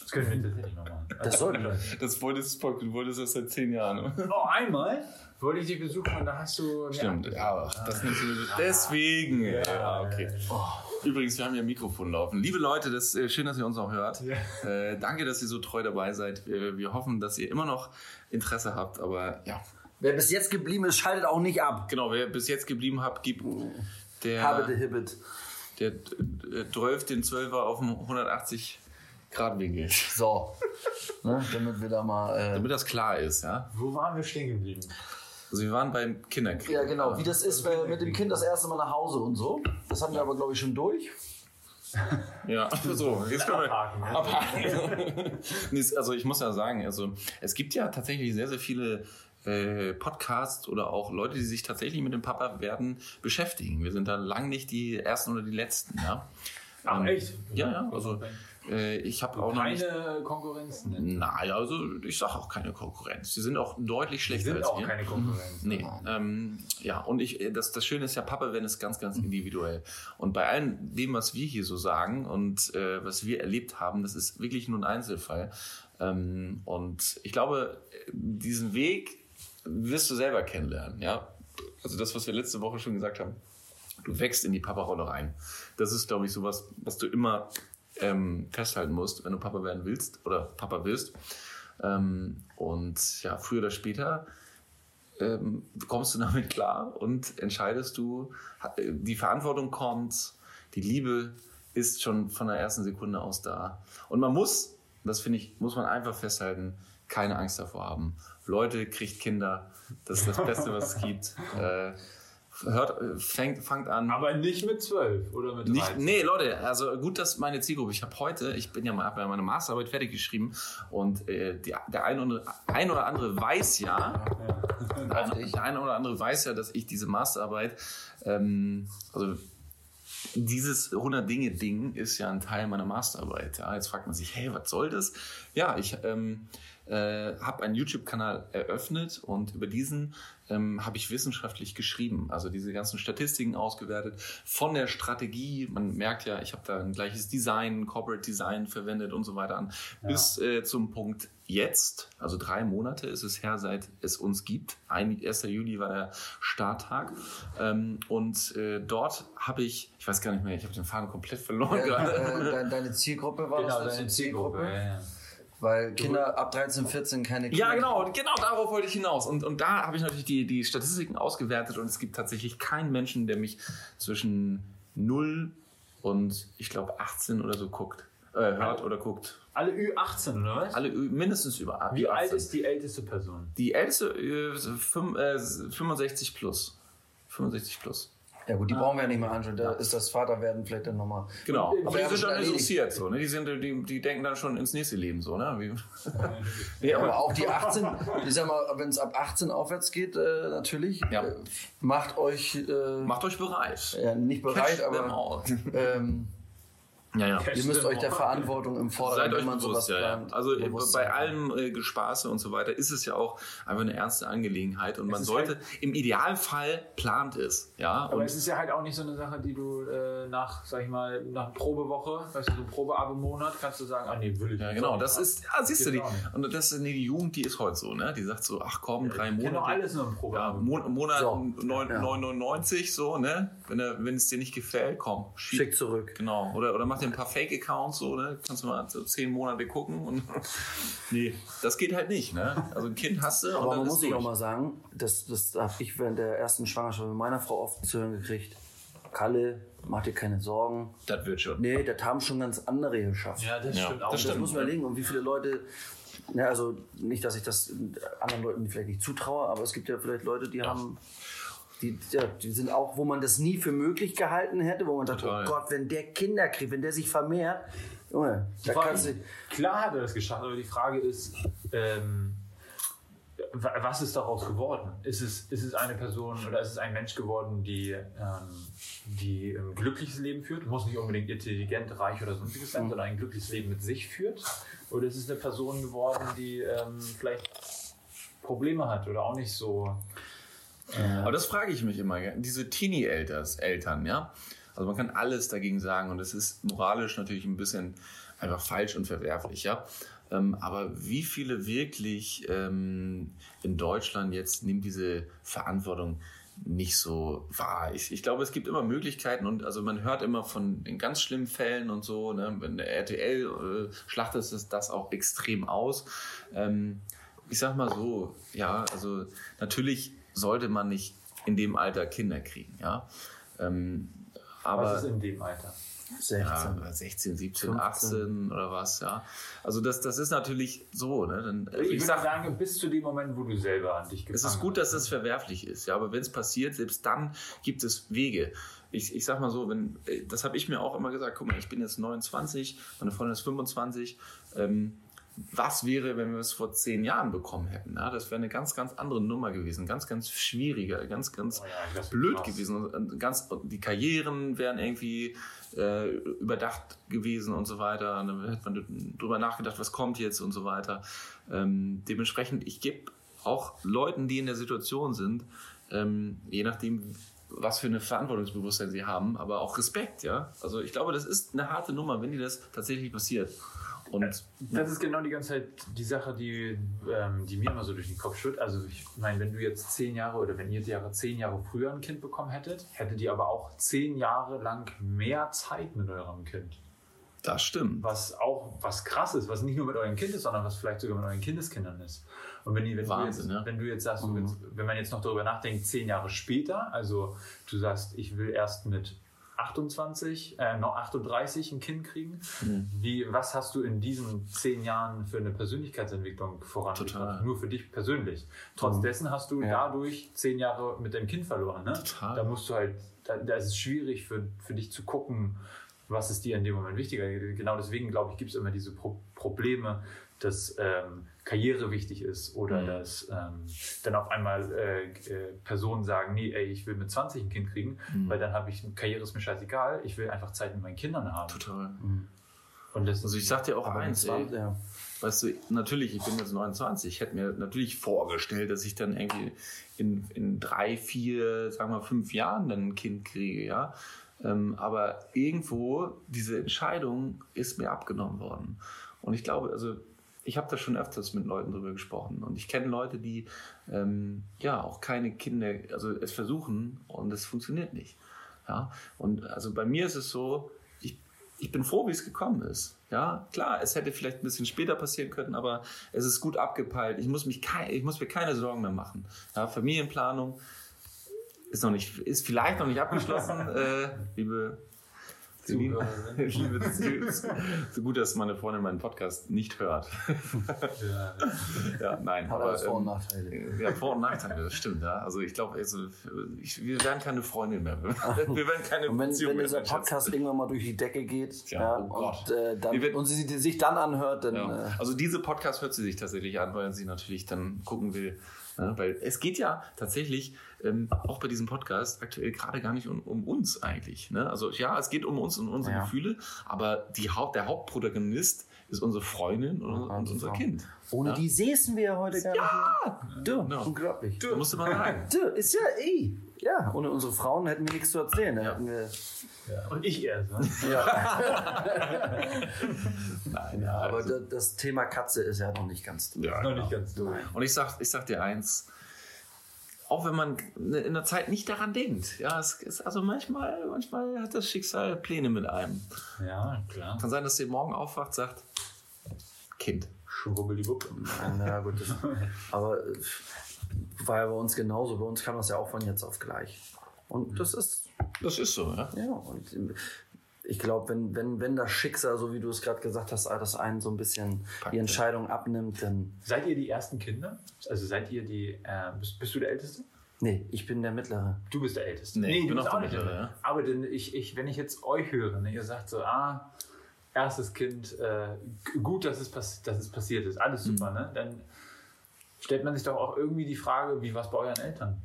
Das können wir tatsächlich noch machen. das sollten wir. Das wolltest du, du wolltest das seit zehn Jahren. Oh, einmal wollte ich dich besuchen und da hast du. Stimmt, ja, aber das nimmst du Deswegen. Ja, okay. Übrigens, wir haben hier ein Mikrofon laufen. Liebe Leute, das ist äh, schön, dass ihr uns auch hört. Äh, danke, dass ihr so treu dabei seid. Wir, wir hoffen, dass ihr immer noch Interesse habt. Aber ja, Wer bis jetzt geblieben ist, schaltet auch nicht ab. genau, wer bis jetzt geblieben habt, gibt der, Habe the Hibbit. der äh, 12 den 12er auf dem 180 Grad Winkel. So. ne, damit wir da mal. Äh, Damit das klar ist, ja. Wo waren wir stehen geblieben? Also wir waren beim Kinderkrieg. ja, genau. Wie das ist äh, mit dem Kind das erste Mal nach Hause und so. Das haben wir aber, glaube ich, schon durch. Ja, so, jetzt können wir Abhaken, ne? abhaken. Also ich muss ja sagen, also es gibt ja tatsächlich sehr, sehr viele äh, Podcasts oder auch Leute, die sich tatsächlich mit dem Papa werden beschäftigen. Wir sind da lang nicht die ersten oder die letzten, ja. Ach, Ähm, echt? Ja, ja, also ich habe auch noch nicht... Keine Konkurrenzen. Ne? Naja, also ich sage auch keine Konkurrenz. Die sind auch deutlich schlechter sind als auch wir. keine Konkurrenzen. Nee, ähm, ja, und ich, äh, das, das Schöne ist ja, Papa werden ist ganz, ganz individuell. Und bei allem dem, was wir hier so sagen und äh, was wir erlebt haben, das ist wirklich nur ein Einzelfall. Ähm, und ich glaube, diesen Weg wirst du selber kennenlernen, ja. Also das, was wir letzte Woche schon gesagt haben. Du wächst in die Papa-Rolle rein. Das ist, glaube ich, sowas, was du immer ähm, festhalten musst, wenn du Papa werden willst oder Papa willst. Ähm, und ja, früher oder später ähm, kommst du damit klar und entscheidest du, äh, die Verantwortung kommt, die Liebe ist schon von der ersten Sekunde aus da. Und man muss, das finde ich, muss man einfach festhalten, keine Angst davor haben. Leute, kriegt Kinder, das ist das Beste, was es gibt. Äh, hört, äh, fängt, fangt an. Aber nicht mit 12 oder mit 13. Nicht, nee, Leute, also gut, dass meine Zielgruppe. Ich habe heute, ich bin ja mal, hab ja meine Masterarbeit fertig geschrieben und äh, die, der ein oder, ein oder andere weiß ja, der, ein, der eine oder andere weiß ja, dass ich diese Masterarbeit, ähm, also dieses 100 Dinge Ding ist ja ein Teil meiner Masterarbeit. Ja, jetzt fragt man sich, hey, was soll das? Ja, ich ähm, äh, habe einen YouTube-Kanal eröffnet und über diesen ähm, habe ich wissenschaftlich geschrieben. Also diese ganzen Statistiken ausgewertet von der Strategie. Man merkt ja, ich habe da ein gleiches Design, Corporate Design verwendet und so weiter an. Bis äh, zum Punkt jetzt, also drei Monate ist es her, seit es uns gibt. Ein, 1. Juli war der Starttag. Ähm, und äh, dort habe ich, ich weiß gar nicht mehr, ich habe den Faden komplett verloren gerade. äh, deine, Zielgruppe war Genau, das? deine Zielgruppe. Ja, ja. Weil Kinder ab 13, 14 keine Kinder Ja, genau, genau darauf wollte ich hinaus. Und, und da habe ich natürlich die, die Statistiken ausgewertet und es gibt tatsächlich keinen Menschen, der mich zwischen 0 und ich glaube 18 oder so guckt, äh, hört oder guckt. Alle Ü18, oder was? Alle ü- mindestens über Wie über alt 18. ist die älteste Person? die älteste? Äh, fünf- äh, 65 plus. 65 plus. Ja gut, die brauchen wir ja nicht mehr anschauen. Da ist das Vaterwerden vielleicht dann nochmal. Genau. Aber die sind schon dann erledigt. interessiert so, ne? Die, sind, die, die denken dann schon ins nächste Leben so, ne? Wie, nee, Aber auch die 18, ich sag mal, wenn es ab 18 aufwärts geht, äh, natürlich, Ja. äh, macht euch äh, macht euch bereit. ja, nicht bereit, them aber ähm, Ja, ja. ihr müsst euch der Verantwortung im Seid Vordergrund, euch wenn man sowas bewusst, ja, ja. plant. Also äh, bewusst bei sein. allem äh, Gespaße und so weiter ist es ja auch einfach eine ernste Angelegenheit und man ist sollte halt- im Idealfall plant es, ja. Aber Und es ist ja halt auch nicht so eine Sache, die du äh, nach, sag ich mal, nach Probewoche, weißt du, so Probeabo-Monat, kannst du sagen, ah nee, will ich ja, nicht. genau, das ist, ja, siehst du, die, Genau. und das ist, nee, die Jugend, die ist heute so, ne? Die sagt so, ach komm, drei Ich kenn doch Monate. alles nur im Ja, Probeabo. Mon Monat So, 9, ja. 9,99 so, ne? Wenn, er, wenn es dir nicht gefällt, komm, schick. Schick zurück. Genau. Oder, oder mach dir ein paar Fake-Accounts so, ne? Kannst du mal so zehn Monate gucken und. nee, das geht halt nicht, ne? Also ein Kind hast du und Aber dann man muss sich durch. auch mal sagen, das, das habe ich während der ersten Schwangerschaft mit meiner Frau oft zu hören gekriegt. Kalle, mach dir keine Sorgen. Das wird schon. Nee, das haben schon ganz andere geschafft. Ja, das Ja, stimmt das auch. Das stimmt. muss man überlegen. Und wie viele Leute, ja, also nicht, dass ich das anderen Leuten vielleicht nicht zutraue, aber es gibt ja vielleicht Leute, die haben, die, die sind auch, wo man das nie für möglich gehalten hätte, wo man dachte, Total. oh Gott, wenn der Kinder kriegt, wenn der sich vermehrt, Junge, da kannst du, Klar hat er das geschafft, aber die Frage ist, ähm, wa- was ist daraus geworden? Ist es, ist es eine Person oder ist es ein Mensch geworden, die, ähm, die ein glückliches Leben führt? Muss nicht unbedingt intelligent, reich oder sonstiges sein, sondern ein glückliches Leben mit sich führt? Oder ist es eine Person geworden, die ähm, vielleicht Probleme hat oder auch nicht so. Aber das frage ich mich immer. Diese Teenie-Eltern, ja. Also man kann alles dagegen sagen und es ist moralisch natürlich ein bisschen einfach falsch und verwerflich, ja. Ähm, aber wie viele wirklich ähm, in Deutschland jetzt nehmen diese Verantwortung nicht so wahr? Ich, ich glaube, es gibt immer Möglichkeiten und also man hört immer von den ganz schlimmen Fällen und so. Ne? Wenn der RTL äh, schlachtet es das auch extrem aus. Ähm, ich sag mal so, ja, also natürlich sollte man nicht in dem Alter Kinder kriegen, ja. Ähm, aber was ist in dem Alter? 16. ja, 16, 17, 15. 18 oder was, ja. Also das, das ist natürlich so, ne? Dann, Ich, würde sagen, bis zu dem Moment, wo du selber an dich gefangen es ist gut, dass es verwerflich ist, ja, aber wenn es passiert, selbst dann gibt es Wege. Ich, ich sag mal so, wenn, äh, das habe ich mir auch immer gesagt, guck mal, ich bin jetzt 29, meine Freundin ist 25. Ähm, was wäre, wenn wir es vor zehn Jahren bekommen hätten? Ja, das wäre eine ganz, ganz andere Nummer gewesen, ganz, ganz schwieriger, ganz, ganz Oh ja, blöd krass. gewesen. Und ganz, die Karrieren wären irgendwie äh, überdacht gewesen und so weiter. Und dann hätte man drüber nachgedacht, was kommt jetzt und so weiter. Ähm, dementsprechend, ich gebe auch Leuten, die in der Situation sind, ähm, je nachdem, was für eine Verantwortungsbewusstsein sie haben, aber auch Respekt, ja. Also ich glaube, das ist eine harte Nummer, wenn dir das tatsächlich passiert. Und Das ist genau die ganze Zeit die Sache, die, ähm, die mir immer so durch den Kopf schürt. Also ich meine, wenn du jetzt zehn Jahre oder wenn ihr Jahre zehn Jahre früher ein Kind bekommen hättet, hättet ihr aber auch zehn Jahre lang mehr Zeit mit eurem Kind. das stimmt. Was auch was krass ist, was nicht nur mit eurem Kind ist, sondern was vielleicht sogar mit euren Kindeskindern ist. Und wenn, wenn, Wahnsinn, du, jetzt, ja. wenn du jetzt sagst, willst, wenn man jetzt noch darüber nachdenkt, zehn Jahre später, also du sagst, ich will erst mit 28, äh, noch 38 ein Kind kriegen. Mhm. Wie, was hast du in diesen zehn Jahren für eine Persönlichkeitsentwicklung vorangebracht? Nur für dich persönlich. Trotz dessen hast du Ja. dadurch zehn Jahre mit deinem Kind verloren. Ne? Total. Da musst du halt, da, da ist es schwierig für, für dich zu gucken, was ist dir in dem Moment wichtiger. Genau deswegen, glaube ich, gibt es immer diese Pro Probleme, dass ähm, Karriere wichtig ist oder Mhm. dass ähm, dann auf einmal äh, äh, Personen sagen, nee, ey, ich will mit 20 ein Kind kriegen, Mhm. weil dann habe ich, Karriere ist mir scheißegal, ich will einfach Zeit mit meinen Kindern haben. Total. Und das Also ich sag dir auch eins, ey, 20, ja. Weißt du, natürlich, ich bin jetzt 29. Ich hätte mir natürlich vorgestellt, dass ich dann irgendwie in, in drei, vier, sagen wir fünf Jahren dann ein Kind kriege, ja. Ähm, aber irgendwo, diese Entscheidung ist mir abgenommen worden. Und ich glaube, also ich habe da schon öfters mit Leuten drüber gesprochen. Und ich kenne Leute, die ähm, ja auch keine Kinder, also es versuchen und es funktioniert nicht. Ja. Und also bei mir ist es so, ich, ich bin froh, wie es gekommen ist. Ja, klar, es hätte vielleicht ein bisschen später passieren können, aber es ist gut abgepeilt. Ich muss, mich kei- ich muss mir keine Sorgen mehr machen. Ja, Familienplanung ist noch nicht, ist vielleicht noch nicht abgeschlossen, äh, liebe Zuhörerin. liebe Zuhörer. so gut, dass meine Freundin meinen Podcast nicht hört. Ja, ja, nein, Hat aber Vor- und ähm, Nachteile. ja, Vor- und Nachteile, das stimmt, ja. Also ich glaube, also, ich, wir werden keine Freundin mehr. Wir werden keine Und wenn, Beziehung wenn dieser Podcast irgendwann mal durch die Decke geht Ja, ja, oh und, äh, dann, werden- und sie sich dann anhört, dann äh, Also diese Podcast hört sie sich tatsächlich an, weil sie natürlich dann gucken will. Ne? Weil es geht ja tatsächlich ähm, auch bei diesem Podcast aktuell gerade gar nicht um, um uns eigentlich. Ne? Also ja, es geht um uns und unsere Ja. Gefühle, aber die Haupt, der Hauptprotagonist ist unsere Freundin und, und unsere unser Frau. Kind. ohne Ja. die säßen wir ja heute gar Ja! nicht. Du, Genau. unglaublich. Du, musst du mal sagen. Du, ist ja eh. Ja, ohne unsere Frauen hätten wir nichts zu erzählen. Da Ja. hätten wir, Und ich erst. Ne? Nein, ja, aber also, da- das Thema Katze ist ja noch nicht ganz durch. ja, Noch genau. nicht ganz durch. Und ich sag, ich sag dir eins, auch wenn man in der Zeit nicht daran denkt, ja, es ist also manchmal, manchmal hat das Schicksal Pläne mit einem. Ja, klar. Kann sein, dass ihr morgen aufwacht, sagt, Kind. Schwubbeliwupp. Na gut, das, aber äh, war ja bei uns genauso. Bei uns kam das ja auch von jetzt auf gleich. Und das ist, Das ist so, ja. ja, und äh, ich glaube, wenn, wenn, wenn das Schicksal, so wie du es gerade gesagt hast, das einen so ein bisschen Packt, die. Entscheidung abnimmt, dann. Seid ihr die ersten Kinder? Also seid ihr die, äh, bist, bist du der Älteste? Nee, ich bin der Mittlere. Du bist der Älteste. Nee, ich du bin bist auch der Mittlere, ja. Aber denn ich, ich, wenn ich jetzt euch höre, ne, ihr sagt so, ah, erstes Kind, äh, gut, dass es, pass dass es passiert ist, alles Mhm. super, ne? Dann stellt man sich doch auch irgendwie die Frage, wie war es bei euren Eltern?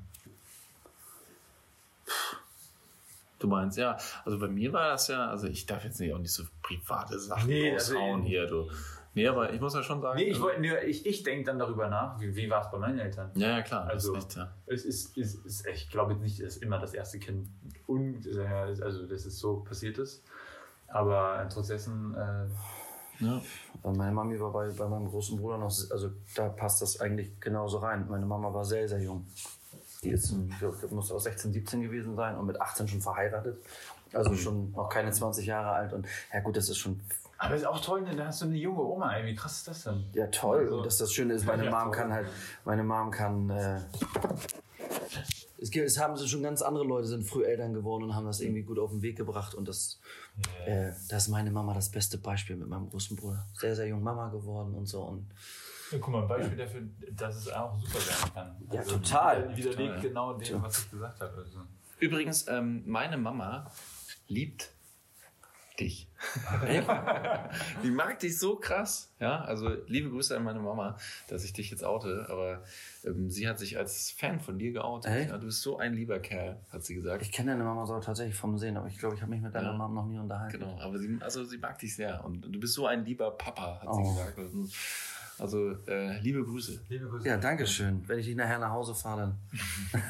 Du meinst, ja. Also bei mir war das ja, also ich darf jetzt nicht auch nicht so private Sachen Nee, also raushauen eben. hier, du. Nee, aber ich muss ja schon sagen. Nee, ich, also- wollte nur- ich, ich denke dann darüber nach, wie, wie war es bei meinen Eltern? Ja, ja, klar. Also- echt, ja. Es ist, ist, ist echt, ich glaube jetzt nicht, dass immer das erste Kind und also dass es so passiert ist. Aber trotz dessen, äh, ja. Meine Mami war bei, bei meinem großen Bruder noch, also da passt das eigentlich genauso rein. Meine Mama war sehr, sehr jung. Die ist, ich muss auch 16, 17 gewesen sein und mit 18 schon verheiratet. Also schon noch keine 20 Jahre alt. Und ja gut, das ist schon aber ist auch toll, ne? da hast du eine junge Oma, ey, wie krass ist das denn? ja toll. Also- und dass das Schöne ist, meine Ja, Mom toll. kann halt, meine Mom kann. Äh, es, gibt, es haben schon ganz andere Leute sind früh Eltern geworden und haben das irgendwie gut auf den Weg gebracht und das, äh, das ist meine Mama das beste Beispiel mit meinem großen Bruder. Sehr, sehr jung Mama geworden und so und Ja, guck mal, ein Beispiel dafür, dass es auch super werden kann. Ja, total. Widerlegt genau dem, was ich gesagt habe. Also. Übrigens, ähm, meine Mama liebt dich. die mag dich so krass. Ja, also liebe Grüße an meine Mama, dass ich dich jetzt oute, aber ähm, sie hat sich als Fan von dir geoutet. Echt? Ja, du bist so ein lieber Kerl, hat sie gesagt. Ich kenne deine Mama so tatsächlich vom Sehen, aber ich glaube, ich habe mich mit deiner Ja. Mama noch nie unterhalten. Genau, aber sie, also sie mag dich sehr und du bist so ein lieber Papa, hat sie Oh. gesagt. Also äh, liebe Grüße. Liebe Grüße. Ja, danke schön. Wenn ich dich nachher nach Hause fahre,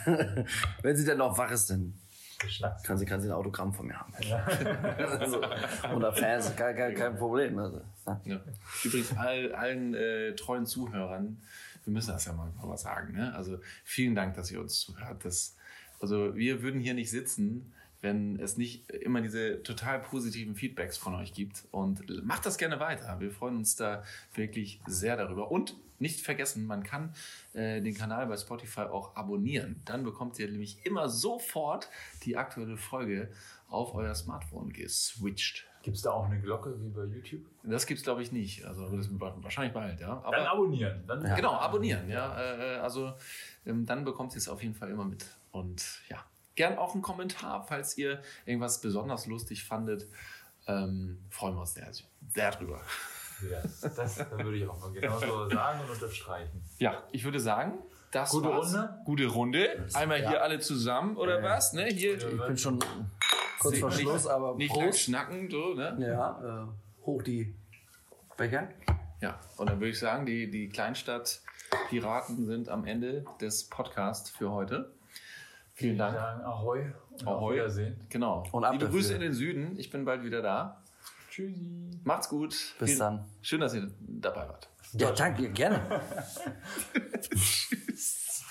dann. Wenn sie denn noch wach ist, dann kann sie, kann sie ein Autogramm von mir haben. also, oder Fans, kein, kein, kein Problem. Also. Ja. Übrigens all, allen äh, treuen Zuhörern, wir müssen das ja mal, mal sagen. Ne? Also vielen Dank, dass ihr uns zuhört. Das, also wir würden hier nicht sitzen, wenn es nicht immer diese total positiven Feedbacks von euch gibt. Und macht das gerne weiter. Wir freuen uns da wirklich sehr darüber. Und nicht vergessen, man kann äh, den Kanal bei Spotify auch abonnieren. Dann bekommt ihr nämlich immer sofort die aktuelle Folge auf euer Smartphone geswitcht. Gibt es da auch eine Glocke wie bei YouTube? Das gibt's glaube ich nicht. Also das wahrscheinlich bald, ja. Aber Dann abonnieren. Dann Ja. genau, abonnieren, ja. Äh, äh, also ähm, dann bekommt ihr es auf jeden Fall immer mit. Und ja, gern auch einen Kommentar, falls ihr irgendwas besonders lustig fandet. Ähm, freuen wir uns sehr, sehr drüber. Ja, das, das würde ich auch mal genauso sagen und unterstreichen. Ja, ich würde sagen, das Gute war's. Runde? Gute Runde. Einmal hier alle zusammen oder Ja. was? Ne? Hier Ich bin schon kurz vor nicht- Schluss, aber nicht lang Prost. schnacken, so, ne? Ja, äh, hoch die Becher. Ja, und dann würde ich sagen, die, die Kleinstadt-Piraten sind am Ende des Podcasts für heute. Vielen Dank. Sagen Ahoi und auf Ahoi. Wiedersehen. Genau. Und ab Liebe dafür. Grüße in den Süden. Ich bin bald wieder da. Tschüssi. Macht's gut. Bis Vielen- dann. Schön, dass ihr dabei wart. Ja, danke, gerne. Tschüss.